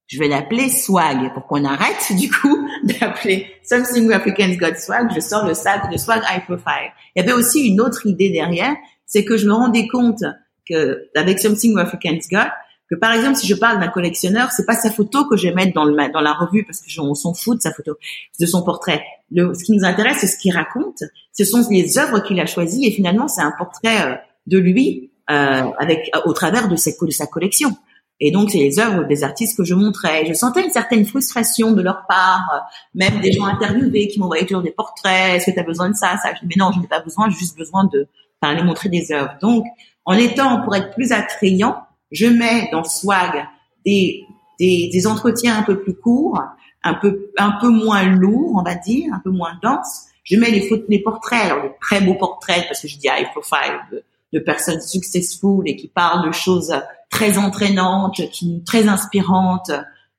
Speaker 2: je vais l'appeler swag pour qu'on arrête du coup d'appeler Something Africans Got Swag. Je sors le swag, le swag high profile. Il y avait aussi une autre idée derrière, c'est que je me rendais compte que avec Something Africans Got, que par exemple si je parle d'un collectionneur, c'est pas sa photo que je vais mettre dans le dans la revue parce que on s'en fout de sa photo, de son portrait. Ce qui nous intéresse, c'est ce qu'il raconte. Ce sont les œuvres qu'il a choisies et finalement c'est un portrait euh, de lui euh, avec au travers de, de sa collection. Et donc, c'est les œuvres des artistes que je montrais. Je sentais une certaine frustration de leur part, même des gens interviewés qui m'envoyaient toujours des portraits. Est-ce que tu as besoin de ça, ça? Je dis, mais non, je n'ai pas besoin, j'ai juste besoin de aller montrer des œuvres. Donc, en étant, pour être plus attrayant, je mets dans Swag des, des, des entretiens un peu plus courts, un peu, un peu moins lourds, on va dire, un peu moins denses. Je mets les, photos, les portraits, alors les très beaux portraits, parce que je dis high profile, de, de personnes successful et qui parlent de choses très entraînantes, qui très inspirantes,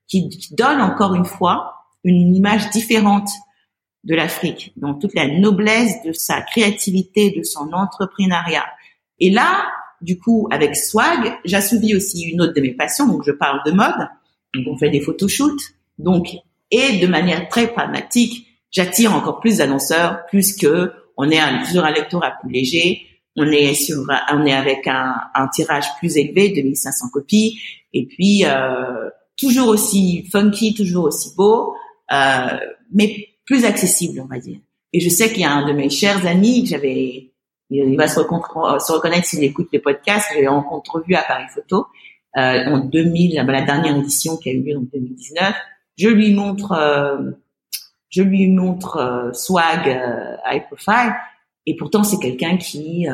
Speaker 2: qui, donnent encore une fois une image différente de l'Afrique, dans toute la noblesse de sa créativité, de son entrepreneuriat. Et là, du coup, avec Swag, j'assouvis aussi une autre de mes passions, donc je parle de mode, donc on fait des photoshoots, donc et de manière très pragmatique, j'attire encore plus d'annonceurs, puisque on est un, sur un lectorat plus léger, on est sur, on est avec un, un tirage plus élevé, 2500 copies, et puis euh, toujours aussi funky, toujours aussi beau, euh, mais plus accessible, on va dire. Et je sais qu'il y a un de mes chers amis que j'avais, il va se, se reconnaître s'il écoute les podcasts, j'avais rencontré vu à Paris Photo euh, en 2000, la dernière édition qui a eu lieu en 2019. Je lui montre, euh, je lui montre euh, Swag euh, High Profile, et pourtant c'est quelqu'un qui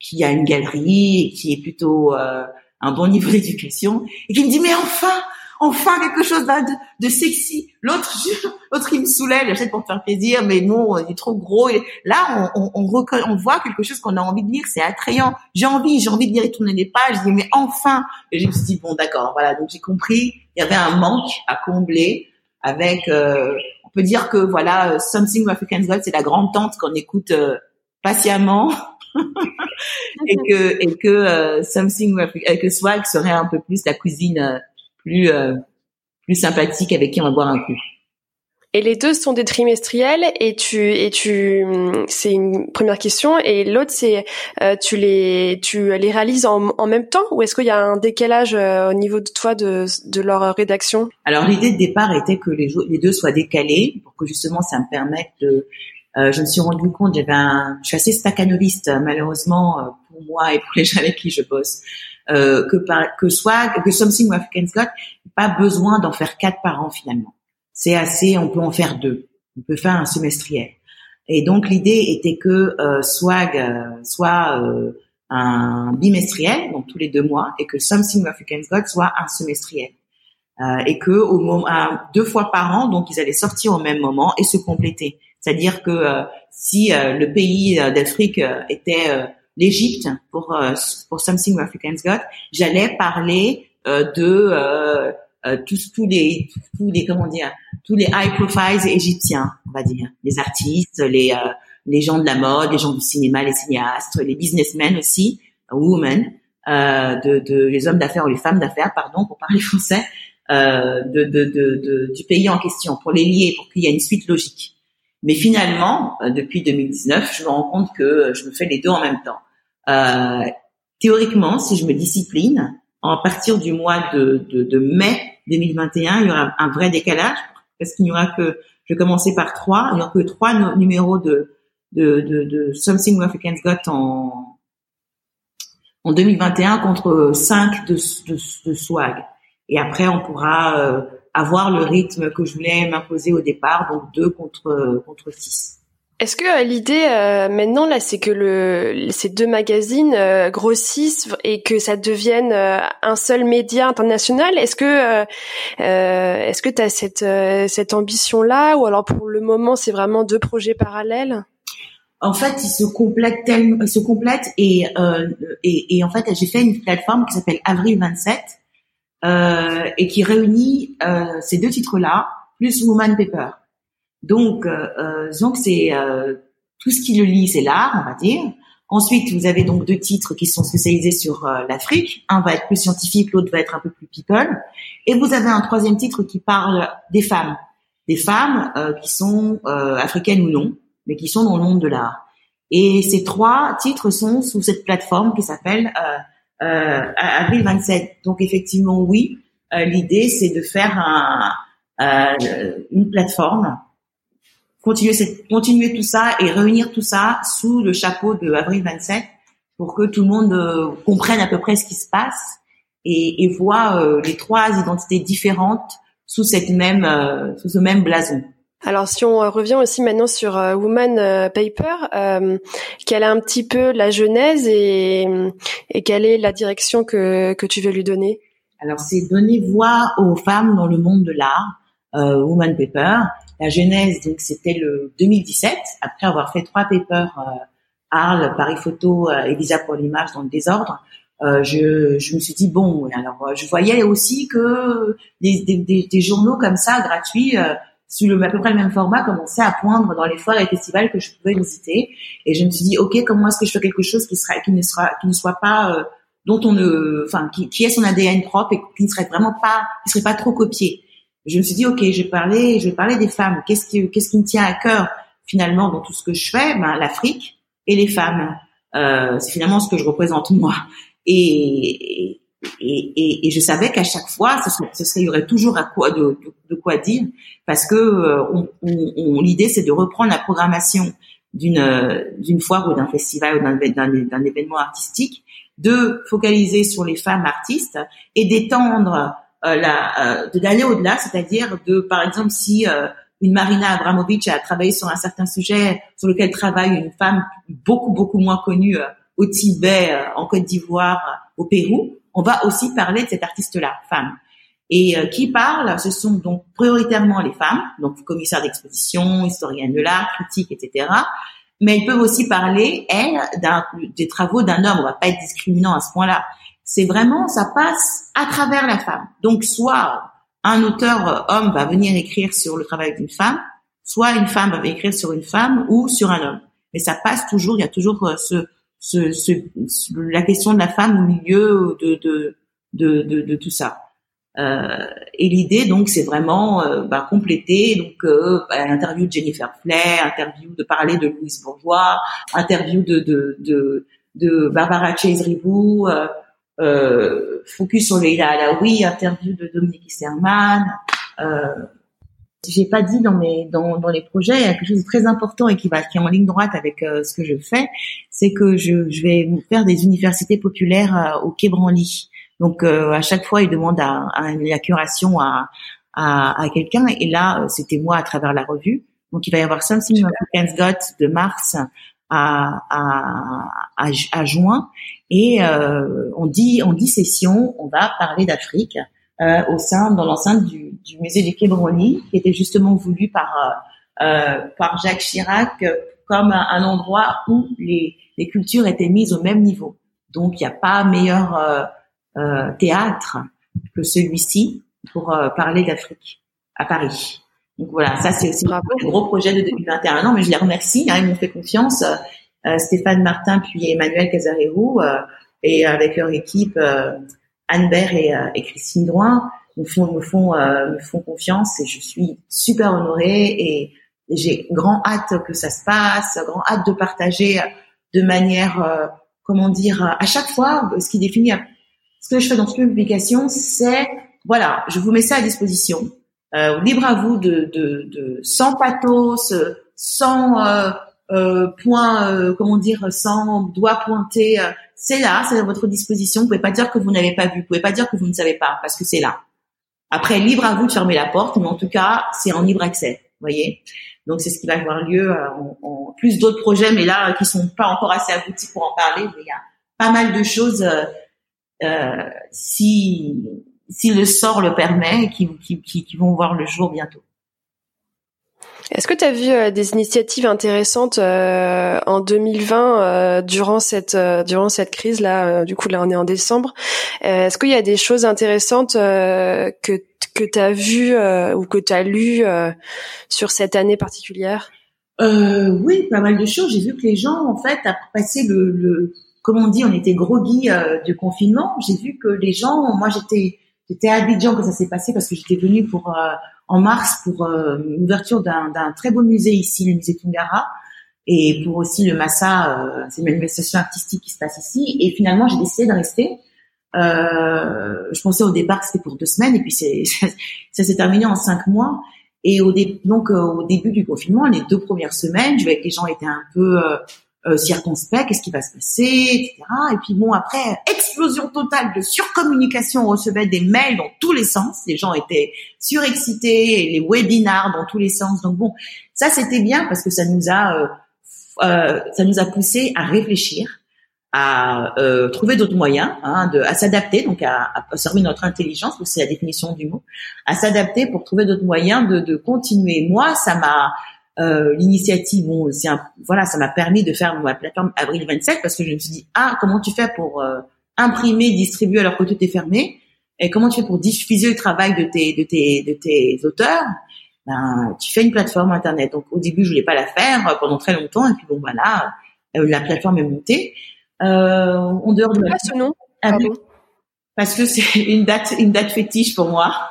Speaker 2: qui a une galerie, qui est plutôt un bon niveau d'éducation, et qui me dit mais enfin enfin quelque chose de, de sexy. L'autre, l'autre il me saoulait, il pour te faire plaisir, mais non, il est trop gros. Et là, on, on, on, voit quelque chose qu'on a envie de lire, c'est attrayant. J'ai envie, j'ai envie de lire et tourner les pages. Je dis mais enfin. Et je me suis dit bon d'accord, voilà. Donc j'ai compris, il y avait un manque à combler avec. Euh, peut dire que voilà, Something African's Got, c'est la grande tante qu'on écoute euh, patiemment. et que et que euh, something que swag serait un peu plus la cuisine euh, plus euh, plus sympathique avec qui on va boire un coup.
Speaker 1: Et les deux sont des trimestriels et tu et tu c'est une première question et l'autre c'est euh, tu les tu les réalises en, en même temps ou est-ce qu'il y a un décalage euh, au niveau de toi de, de leur rédaction?
Speaker 2: Alors l'idée de départ était que les, deux soient décalés pour que justement ça me permette de je me suis rendu compte j'avais un je suis assez staccanoviste malheureusement pour moi et pour les gens avec qui je bosse euh, que par, que soit que Something African's Got, pas besoin d'en faire quatre par an finalement. C'est assez, on peut en faire deux. On peut faire un semestriel. Et donc l'idée était que euh, Swag euh, soit euh, un bimestriel, donc tous les deux mois, et que Something African's Got soit un semestriel. Euh, et que au moment, deux fois par an, donc ils allaient sortir au même moment et se compléter. C'est-à-dire que si le pays d'Afrique était l'Égypte pour euh, pour Something Africans Got, j'allais parler euh, de euh, tous tous les tous les comment dire tous les high profiles égyptiens, on va dire, les artistes, les les gens de la mode, les gens du cinéma, les cinéastes, les businessmen aussi, women, euh, de, de les hommes d'affaires ou les femmes d'affaires, pardon, pour parler français, euh, de, de, de, du pays en question, pour les lier, pour qu'il y ait une suite logique. Mais finalement, depuis 2019, je me rends compte que je me fais les deux en même temps. Euh, théoriquement, si je me discipline, à partir du mois de, de, de, mai 2021, il y aura un vrai décalage parce qu'il n'y aura que, je vais commencer par trois, il n'y aura que trois numéros de, de, de, de Something Got en, en 2021 contre cinq de, de, de swag. Et après, on pourra euh, avoir le rythme que je voulais m'imposer au départ, donc deux contre contre six.
Speaker 1: Est-ce que euh, l'idée euh, maintenant là, c'est que le, ces deux magazines euh, grossissent et que ça devienne un seul média international? Est-ce que est-ce que tu as cette cette ambition là ou alors pour le moment c'est vraiment deux projets parallèles?
Speaker 2: En fait, ils se complètent tellement, ils se complètent et, et, et en fait, j'ai fait une plateforme qui s'appelle Avril 27 et qui réunit ces deux titres-là plus Woman Paper. Donc, euh, euh, donc c'est euh, tout ce qui le lit, c'est l'art, on va dire. Ensuite, vous avez donc deux titres qui sont spécialisés sur l'Afrique. Un va être plus scientifique, l'autre va être un peu plus people. Et vous avez un troisième titre qui parle des femmes, des femmes qui sont africaines ou non, mais qui sont dans le monde de l'art. Et ces trois titres sont sous cette plateforme qui s'appelle euh, Avril 27. Donc effectivement, oui, l'idée c'est de faire un, une plateforme continuer, continuer tout ça et réunir tout ça sous le chapeau de Avril 27 pour que tout le monde euh, comprenne à peu près ce qui se passe et, et voit les trois identités différentes sous cette même sous ce même blason.
Speaker 1: Alors si on revient aussi maintenant sur Woman Paper, quelle est un petit peu la genèse et, et quelle est la direction que, que tu veux lui donner?
Speaker 2: Alors c'est donner voix aux femmes dans le monde de l'art, Woman Paper. La genèse, donc, c'était le 2017, après avoir fait trois papers, euh, Arles, Paris Photo euh, et Visa pour l'image dans le désordre. Euh, je, me suis dit bon, alors je voyais aussi que des, journaux comme ça gratuits euh, sous le, à peu près le même format commençaient à poindre dans les foires et festivals que je pouvais visiter. Et je me suis dit ok, comment est-ce que je fais quelque chose qui sera qui ne sera qui ne soit pas euh, dont on ne, enfin qui, qui ait son ADN propre et qui ne serait vraiment pas qui serait pas trop copié? Je me suis dit ok, je vais parler, je vais parler des femmes. Qu'est-ce qui, qu'est-ce qui me tient à cœur finalement dans tout ce que je fais? Ben l'Afrique et les femmes. Euh, c'est finalement ce que je représente moi. Et, et, et, et je savais qu'à chaque fois, ce, serait, il y aurait toujours à quoi de, de, quoi dire, parce que euh, on, on, l'idée c'est de reprendre la programmation d'une d'une foire ou d'un festival ou d'un, d'un événement artistique, de focaliser sur les femmes artistes et d'étendre euh, la, euh, d'aller au-delà, c'est-à-dire de, par exemple, si euh, une Marina Abramovic a travaillé sur un certain sujet sur lequel travaille une femme beaucoup beaucoup moins connue au Tibet, en Côte d'Ivoire, au Pérou, on va aussi parler de cette artiste-là, femme. Et qui parle, ce sont donc prioritairement les femmes, donc commissaires d'exposition, historiennes de l'art, critiques, etc. Mais elles peuvent aussi parler, elles, des travaux d'un homme. On va pas être discriminant à ce point-là c'est vraiment, ça passe à travers la femme. Donc, soit un auteur euh, homme va venir écrire sur le travail d'une femme, soit une femme va écrire sur une femme ou sur un homme. Mais ça passe toujours, il y a toujours euh, ce, ce, ce la question de la femme au milieu de, de, de, de, tout ça. Euh, et l'idée, donc, c'est vraiment euh, bah, compléter donc euh, bah, l'interview de Jennifer Flair, interview de parler de Louise Bourgeois, interview de de, de, de Barbara Chase Ribou, euh, focus sur Leila Alaoui, interview de Dominique Serman. Euh, j'ai pas dit dans mes dans, dans les projets, quelque chose de très important et qui va qui est en ligne droite avec euh, ce que je fais, c'est que je, je vais faire des universités populaires euh, au Quai Branly. Donc à chaque fois, ils demandent à, à la curation à à, à quelqu'un et là c'était moi à travers la revue. Donc il va y avoir Something African's Got de mars à, à, à juin et euh, on dit on dit session, on va parler d'Afrique euh, au sein dans l'enceinte du, du, musée du Quai qui était justement voulu par euh, par Jacques Chirac comme un, endroit où les, les cultures étaient mises au même niveau. Donc il n'y a pas meilleur euh, euh, théâtre que celui-ci pour euh, parler d'Afrique à Paris. Donc voilà, ça c'est aussi un gros projet de 2021. Non, mais je les remercie, hein, ils m'ont fait confiance. Euh, Stéphane Martin puis Emmanuel Casarero euh, et avec leur équipe euh, Anne Bert et, et, Christine Drouin me font me font me font confiance et je suis super honorée et, j'ai grand hâte que ça se passe, grand hâte de partager de manière comment dire à chaque fois ce qui définit ce que je fais dans toute publication c'est voilà je vous mets ça à disposition. Euh, libre à vous de, de, de sans pathos sans euh, euh, point, euh, comment dire, sans doigt pointé, euh, c'est là, c'est à votre disposition. Vous pouvez pas dire que vous n'avez pas vu, vous pouvez pas dire que vous ne savez pas, parce que c'est là. Après, libre à vous de fermer la porte, mais en tout cas, c'est en libre accès, voyez. Donc c'est ce qui va avoir lieu en, en plus d'autres projets, mais là qui sont pas encore assez aboutis pour en parler. Il y a pas mal de choses si si le sort le permet, qui, qui, qui vont voir le jour bientôt.
Speaker 1: Est-ce que tu as vu euh, des initiatives intéressantes euh, en 2020 euh, durant cette durant cette crise là du coup là on est en décembre Est-ce qu'il y a des choses intéressantes que que tu as vues ou que tu as lues sur cette année particulière?
Speaker 2: Oui, pas mal de choses. J'ai vu que les gens en fait après passer le, le comme on dit, on était groggy du confinement. J'ai vu que les gens, moi j'étais j'étais à Abidjan quand ça s'est passé parce que j'étais venue pour en mars pour euh, l'ouverture d'un très beau musée ici, le musée Tungara, et pour aussi le Massa, euh, c'est une manifestation artistique qui se passe ici. Et finalement, j'ai décidé de rester. Euh, je pensais au départ que c'était pour deux semaines, et puis c'est ça s'est terminé en cinq mois. Et au donc au début du confinement, les deux premières semaines, je voyais que les gens étaient un peu euh, circonspect, qu'est-ce qui va se passer, etc. Et puis bon, après, explosion totale de surcommunication, on recevait des mails dans tous les sens, les gens étaient surexcités, les webinars dans tous les sens. Donc bon, ça c'était bien parce que ça nous a, euh, euh, ça nous a poussé à réfléchir, à euh, trouver d'autres moyens, hein, de, à s'adapter, donc à, à servir notre intelligence, c'est la définition du mot, à s'adapter pour trouver d'autres moyens de, de continuer. Moi, ça m'a euh, l'initiative, bon, c'est voilà, ça m'a permis de faire ma plateforme Avril 27 parce que je me suis dit ah comment tu fais pour euh, imprimer, distribuer alors que tout est fermé? Et comment tu fais pour diffuser le travail de tes de tes de tes auteurs? Ben tu fais une plateforme internet. Donc au début je voulais pas la faire pendant très longtemps et puis bon voilà la plateforme est montée. Euh, en dehors de
Speaker 1: ce nom?
Speaker 2: Parce que c'est une date une date fétiche pour moi.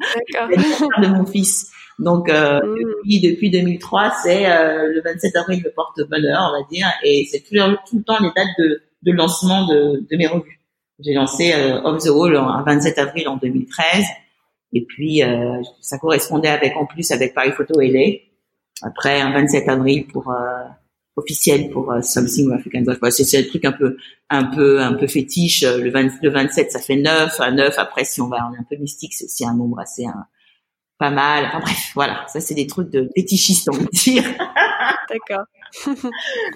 Speaker 2: D'accord. de mon fils. Donc euh, mm. depuis, depuis 2003, c'est euh, le 27 avril le porte-bonheur, on va dire, et c'est tout, tout, le temps les dates de, de lancement de, de mes revues. J'ai lancé euh, Off the Wall un 27 avril en 2013, et puis euh, ça correspondait avec en plus avec Paris Photo LA. Après un 27 avril pour euh, officiel pour euh, Something African Gospel. C'est un truc un peu un peu un peu fétiche. Le, 20, le 27 ça fait 9, à 9 après si on va on est un peu mystique, c'est aussi un nombre assez un, pas mal. Enfin bref, voilà, ça c'est des trucs de fétichistes, on va dire.
Speaker 1: D'accord.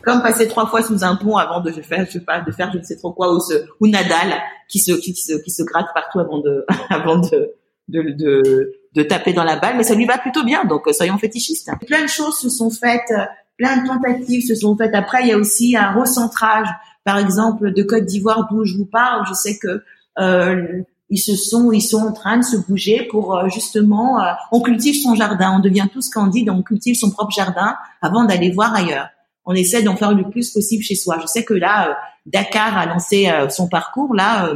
Speaker 2: Comme passer trois fois sous un pont avant de faire, je sais pas, de faire je ne sais trop quoi, ou, ce, ou Nadal qui se, qui, se, qui se gratte partout avant de, avant de, de, de, de, taper dans la balle, mais ça lui va plutôt bien, donc soyons fétichistes. Plein de choses se sont faites, plein de tentatives se sont faites. Après, il y a aussi un recentrage, par exemple, de Côte d'Ivoire d'où je vous parle. Je sais que euh, ils se sont ils sont en train de se bouger pour euh, justement euh, on cultive son jardin on devient tous candides on cultive son propre jardin avant d'aller voir ailleurs. On essaie d'en faire le plus possible chez soi. Je sais que là euh, Dakar a lancé son parcours là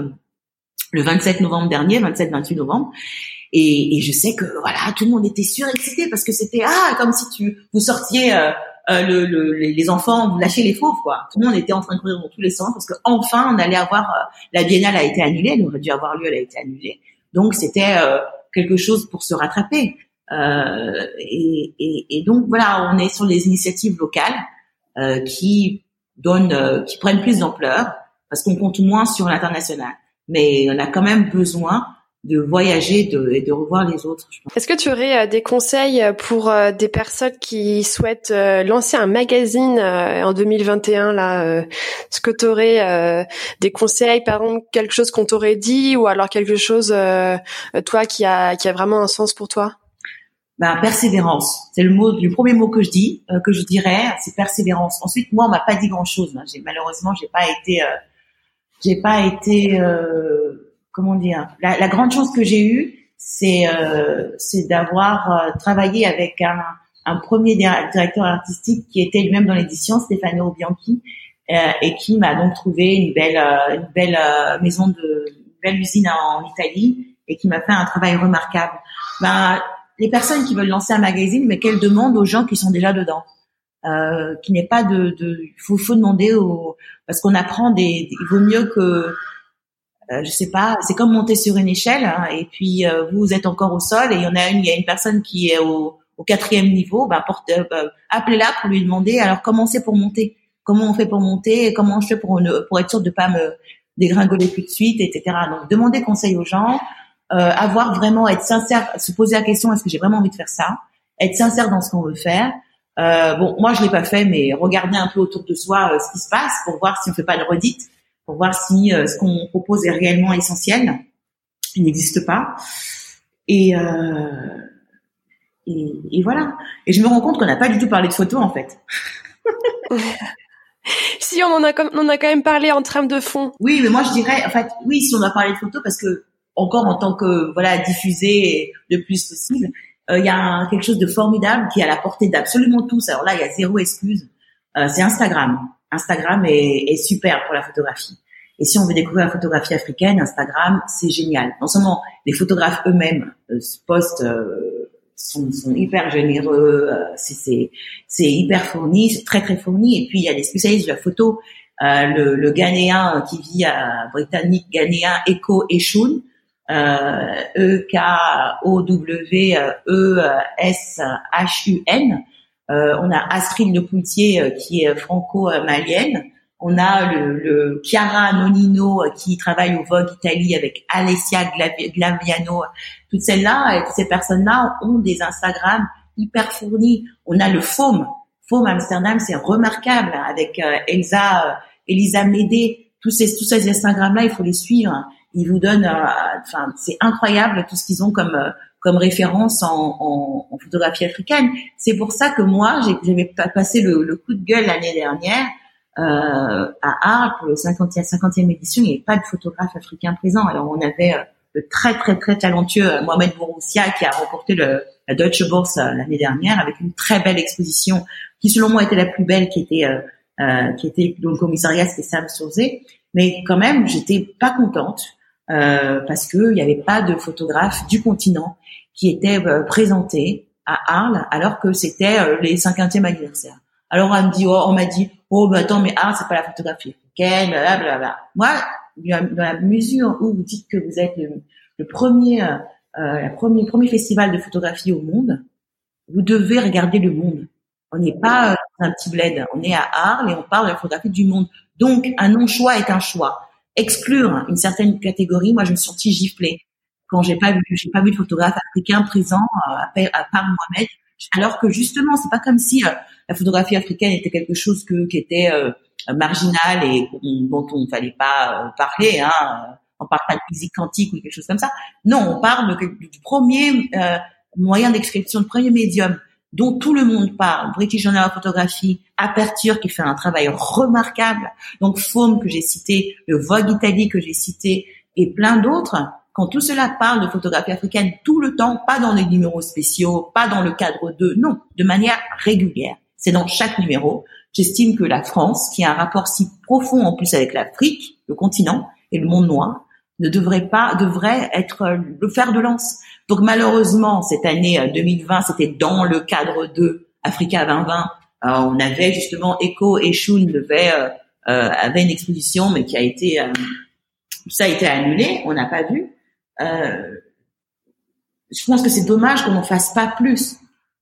Speaker 2: le 27 novembre dernier 27 28 novembre. Et, et, je sais que voilà tout le monde était surexcité parce que c'était ah comme si tu vous sortiez euh, le, le, les enfants vous lâchez les fauves quoi. Tout le monde était en train de courir dans tous les sens parce que enfin on allait avoir euh, la biennale a été annulée, elle aurait dû avoir lieu, elle a été annulée. Donc c'était euh, quelque chose pour se rattraper. Et, et, et, donc voilà, on est sur les initiatives locales qui donnent, qui prennent plus d'ampleur parce qu'on compte moins sur l'international. Mais on a quand même besoin de voyager de, et de revoir les autres.
Speaker 1: Est-ce que tu aurais euh, des conseils pour euh, des personnes qui souhaitent euh, lancer un magazine en 2021 là Est-ce que tu aurais des conseils, par exemple quelque chose qu'on t'aurait dit ou alors quelque chose toi qui a qui a vraiment un sens pour toi?
Speaker 2: Ben, persévérance, c'est le mot, le premier mot que je dis, que je dirais, c'est persévérance. Ensuite, moi, on m'a pas dit grand chose. Hein. J'ai malheureusement, j'ai pas été, j'ai pas été comment dire, la, grande chance que j'ai eue, c'est euh, d'avoir euh, travaillé avec un, premier directeur artistique qui était lui-même dans l'édition, Stefano Bianchi, euh, et qui m'a donc trouvé une belle euh, une belle maison de une belle usine en, Italie et qui m'a fait un travail remarquable. Ben, les personnes qui veulent lancer un magazine, mais qu'elles demandent aux gens qui sont déjà dedans. Qui n'est pas de, de faut, faut demander aux parce qu'on apprend des, il vaut mieux que euh, je sais pas, c'est comme monter sur une échelle hein, et puis euh, vous êtes encore au sol et il y en a une, il y a une personne qui est au, au quatrième niveau, bah, euh, bah, appelez-la pour lui demander alors comment c'est pour monter, comment on fait pour monter, comment je fais pour pour être sûr de pas me dégringoler tout de suite, etc. Donc demandez conseil aux gens, euh, avoir vraiment être sincère, se poser la question est-ce que j'ai vraiment envie de faire ça, être sincère dans ce qu'on veut faire. Euh, bon, moi je l'ai pas fait, mais regardez un peu autour de soi ce qui se passe pour voir si on fait pas de redite pour voir si euh, ce qu'on propose est réellement essentiel. Il n'existe pas. Et, euh, et, et, voilà. Et je me rends compte qu'on n'a pas du tout parlé de photos en fait.
Speaker 1: si on en a on a quand même parlé en trame de fond.
Speaker 2: Oui, mais moi je dirais en fait oui si on a parlé de photos parce que encore en tant que voilà diffuser le plus possible, euh, il y a quelque chose de formidable qui est à la portée d'absolument tous. Alors là il y a zéro excuse. Euh, c'est Instagram. Instagram est, est, super pour la photographie. Et si on veut découvrir la photographie africaine, Instagram, c'est génial. Non seulement les photographes eux-mêmes euh, postent, euh, sont, sont, hyper généreux, euh, c'est hyper fourni, c'est très très fourni. Et puis il y a des spécialistes de la photo, euh, le, le Ghanéen qui vit à britannique Ghanéen Eko Eshun, E K O W E S H U N on a Astrid Le Poultier qui est franco-malienne. On a le, le, Chiara Nonino qui travaille au Vogue Italie avec Alessia Glaviano. Toutes celles-là, ces personnes-là ont des Instagram hyper fournis. On a le FOAM. FOAM Amsterdam, c'est remarquable avec Elsa, Elisa Médé. Tous ces, tous ces Instagram-là, il faut les suivre. Ils vous donnent, enfin, c'est incroyable tout ce qu'ils ont comme comme référence en, en, en photographie africaine. C'est pour ça que moi, j'avais passé le, le, coup de gueule l'année dernière euh, à Arles pour le 50e, 50e édition. Il n'y avait pas de photographe africain présent. Alors on avait euh, le très très très talentueux euh, Mohamed Bouroussia qui a remporté le, la Deutsche Bourse euh, l'année dernière avec une très belle exposition qui selon moi était la plus belle qui était euh, qui était dans le commissariat c'était Sam Sauzé. Mais quand même, j'étais pas contente euh, parce que il n'y avait pas de photographe du continent qui était euh, présenté à Arles alors que c'était euh, les 50e anniversaire. Alors on me dit, oh, on m'a dit, oh bah attends mais Arles c'est pas la photographie africaine, blablabla. Moi, dans la mesure où vous dites que vous êtes le, premier, euh, le premier, premier festival de photographie au monde, vous devez regarder le monde. On n'est pas un petit bled, on est à Arles et on parle de la photographie du monde. Donc un non-choix est un choix exclure une certaine catégorie, moi je me suis sentie giflée quand j'ai pas vu j'ai pas vu de photographe africain présent euh, à, part Mohamed. Alors que justement c'est pas comme si euh, la photographie africaine était quelque chose qui était euh, marginal et dont on ne fallait pas parler hein. On parle pas de physique quantique ou quelque chose comme ça. Non on parle du premier moyen d'expression, le premier médium dont tout le monde parle, British Journal of Photography, Aperture qui fait un travail remarquable, donc Foam que j'ai cité, le Vogue Italie que j'ai cité et plein d'autres, quand tout cela parle de photographie africaine tout le temps, pas dans les numéros spéciaux, pas dans le cadre de, non, de manière régulière. C'est dans chaque numéro. J'estime que la France, qui a un rapport si profond en plus avec l'Afrique, le continent et le monde noir, ne devrait pas, devrait être le fer de lance. Donc malheureusement, cette année 2020, euh, c'était dans le cadre de Africa 2020. Euh, on avait justement Echo et Shun devait euh, euh, avait une exposition, mais qui a été ça a été annulé. On n'a pas vu. Je pense que c'est dommage qu'on n'en fasse pas plus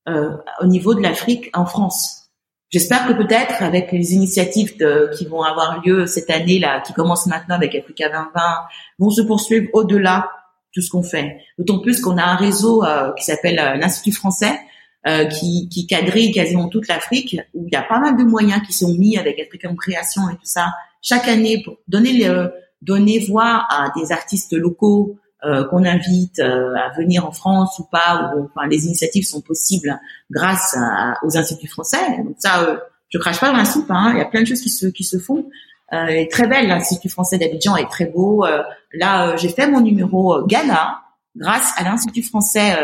Speaker 2: au niveau de l'Afrique en France. J'espère que peut-être avec les initiatives de, qui vont avoir lieu cette année là, qui commencent maintenant avec Africa 2020, vont se poursuivre au-delà tout ce qu'on fait. D'autant plus qu'on a un réseau euh, qui s'appelle euh, l'Institut français, euh, qui, qui quadrille quasiment toute l'Afrique, où il y a pas mal de moyens qui sont mis avec African Création et tout ça, chaque année pour donner, le, donner voix à des artistes locaux qu'on invite à venir en France ou pas, ou enfin les initiatives sont possibles grâce aux instituts français. Donc ça, je crache pas dans la soupe. Hein. Il y a plein de choses qui se qui se font. Euh, est très belle. L'Institut français d'Abidjan est très beau. Euh, là, euh, j'ai fait mon numéro Ghana grâce à l'Institut français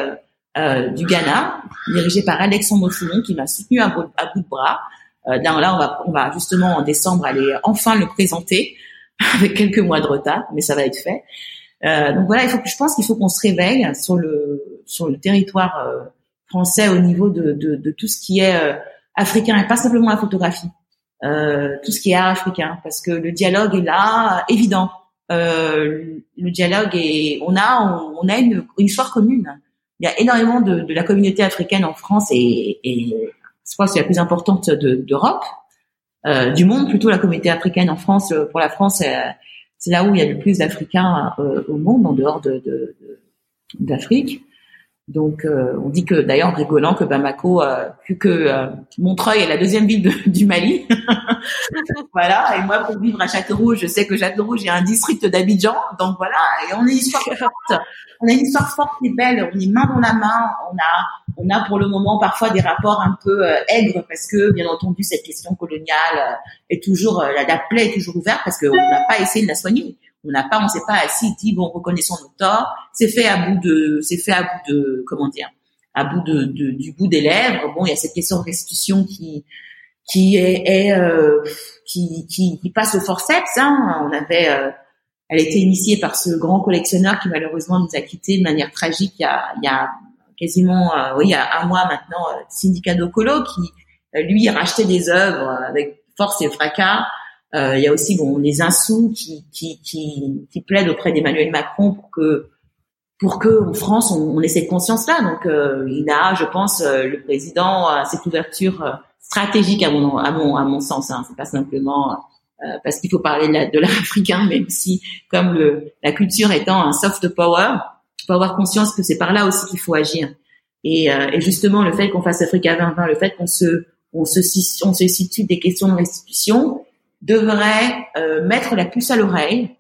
Speaker 2: du Ghana, dirigé par Alexandre Foulon, qui m'a soutenu à bout, de bras. là, là, on va, on va justement en décembre aller enfin le présenter avec quelques mois de retard, mais ça va être fait. Donc voilà, il faut que je pense qu'il faut qu'on se réveille sur le sur le territoire français au niveau de, de, de, tout ce qui est africain et pas simplement la photographie. Euh, tout ce qui est africain, parce que le dialogue est là, évident. Euh, le dialogue est, on a, on, a une, une, histoire commune. Il y a énormément de, de la communauté africaine en France et, et je crois que c'est la plus importante d'Europe, euh, du monde plutôt la communauté africaine en France. Pour la France, c'est là où il y a le plus d'Africains euh, au monde en dehors de d'Afrique. Donc, euh, on dit que d'ailleurs en rigolant que Bamako, euh, vu que euh, Montreuil est la deuxième ville du Mali, voilà. Et moi, pour vivre à Châteaurouge, je sais que Châteaurouge est un district d'Abidjan, donc voilà. Et on a une histoire forte. On a une histoire forte et belle. On est main dans la main. On a, on a pour le moment parfois des rapports un peu aigres parce que, bien entendu, cette question coloniale est toujours la, la plaie est toujours ouverte parce qu'on n'a pas essayé de la soigner. On n'a pas, on s'est pas assis dit bon, reconnaissons nos torts. C'est fait à bout de, c'est fait à bout de, comment dire, à bout de, de, du bout des lèvres. Bon, il y a cette question de restitution qui qui est, est euh, qui, qui, qui, passe au forceps. Hein. On avait, euh, elle été initiée par ce grand collectionneur qui malheureusement nous a quittés de manière tragique il y a, il y a quasiment, euh, oui, il y a un mois maintenant, euh, Syndicat Colo qui lui rachetait des œuvres avec force et fracas euh, il y a aussi bon les insous qui, qui, qui, qui plaident auprès d'Emmanuel Macron pour que pour que en France on, on ait cette conscience-là. Donc euh, il a, je pense, euh, le président cette ouverture euh, stratégique à mon à mon à mon sens. Hein. C'est pas simplement parce qu'il faut parler de l'africain, même si comme le, la culture étant un soft power, il faut avoir conscience que c'est par là aussi qu'il faut agir. Et, et, justement, le fait qu'on fasse Africa 2020, le fait qu'on se on se on se situe des questions de restitution, devrait mettre la puce à l'oreille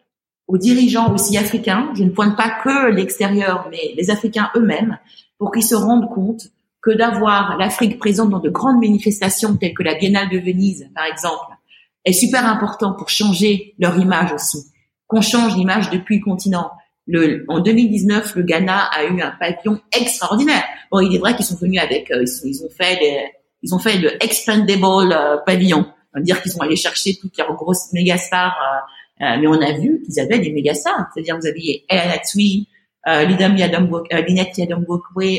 Speaker 2: aux dirigeants aussi africains, je ne pointe pas que l'extérieur, mais les Africains eux-mêmes, pour qu'ils se rendent compte que d'avoir l'Afrique présente dans de grandes manifestations telles que la Biennale de Venise, par exemple, est super important pour changer leur image aussi. Qu'on change l'image depuis le continent. Le, en 2019, le Ghana a eu un pavillon extraordinaire. Bon, il est vrai qu'ils sont venus avec, euh, ils, ont fait ils ont fait le expandable euh, pavillon, dire qu'ils sont allés chercher toutes leurs grosses méga stars euh, euh, mais on a vu qu'ils avaient des méga stars. C'est-à-dire, vous aviez Ella Natsui, euh, Lidam Yadam euh, Linette Yadam euh,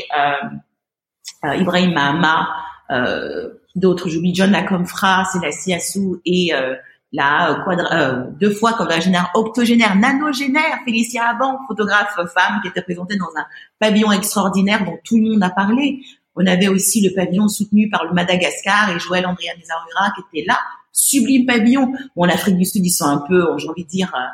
Speaker 2: euh, Ibrahim Mahama, euh, d'autres, j'oublie John Lacomfra, Célassie Assou et la quadra, deux fois quadragénaire, octogénaire, nanogénaire, Félicia Aban, photographe femme qui était présentée dans un pavillon extraordinaire dont tout le monde a parlé. On avait aussi le pavillon soutenu par le Madagascar et Joël Andrea Mizarura qui était là sublime pavillon. Bon, l'Afrique du Sud, ils sont un peu, j'ai envie de dire, euh,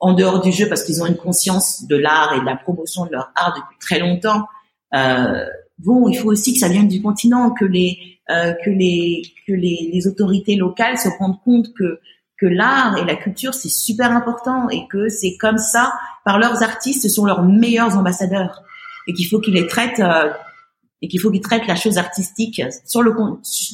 Speaker 2: en dehors du jeu parce qu'ils ont une conscience de l'art et de la promotion de leur art depuis très longtemps. Euh, bon, il faut aussi que ça vienne du continent, que les euh, que les que les, les, autorités locales se rendent compte que que l'art et la culture c'est super important et que c'est comme ça par leurs artistes, ce sont leurs meilleurs ambassadeurs et qu'il faut qu'ils les traitent euh, et qu'il faut qu'ils traitent la chose artistique sur le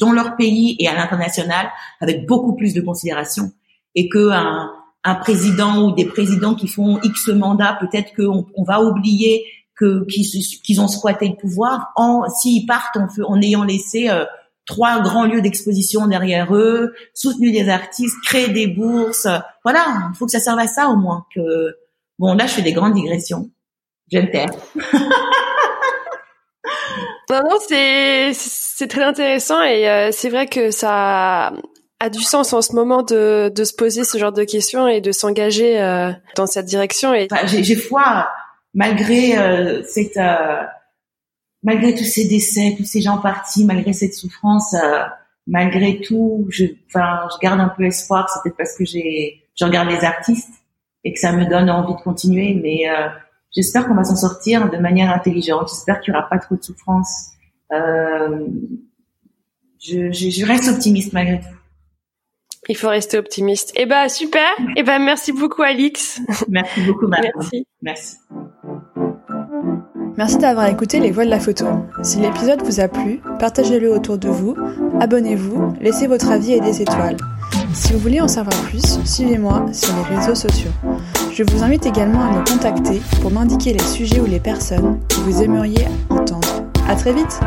Speaker 2: dans leur pays et à l'international avec beaucoup plus de considération et que un, un président ou des présidents qui font X mandats, peut-être qu'on on va oublier qu'ils ont squatté le pouvoir en s'ils partent en, en ayant laissé euh, trois grands lieux d'exposition derrière eux, soutenu des artistes, créé des bourses. Voilà, il faut que ça serve à ça au moins. Que bon, là, je fais des grandes digressions. Je me taire.
Speaker 1: Non, non, c'est c'est très intéressant et euh, c'est vrai que ça a du sens en ce moment de, de se poser ce genre de questions et de s'engager euh, dans cette direction. Et
Speaker 2: j'ai foi malgré euh, cette malgré tous ces décès, tous ces gens partis, malgré cette souffrance, malgré tout, je enfin je garde un peu espoir. C'est peut-être parce que j'ai je regarde les artistes et que ça me donne envie de continuer, mais J'espère qu'on va s'en sortir de manière intelligente. J'espère qu'il n'y aura pas trop de souffrance. Euh, je, je, je, reste optimiste malgré tout.
Speaker 1: Il faut rester optimiste. Eh ben super. Eh ben merci beaucoup Alix.
Speaker 2: Merci beaucoup Marie. Merci. Merci.
Speaker 1: Merci d'avoir écouté Les Voix de la Photo. Si l'épisode vous a plu, partagez-le autour de vous, abonnez-vous, laissez votre avis et des étoiles. Si vous voulez en savoir plus, suivez-moi sur les réseaux sociaux. Je vous invite également à me contacter pour m'indiquer les sujets ou les personnes que vous aimeriez entendre. À très vite!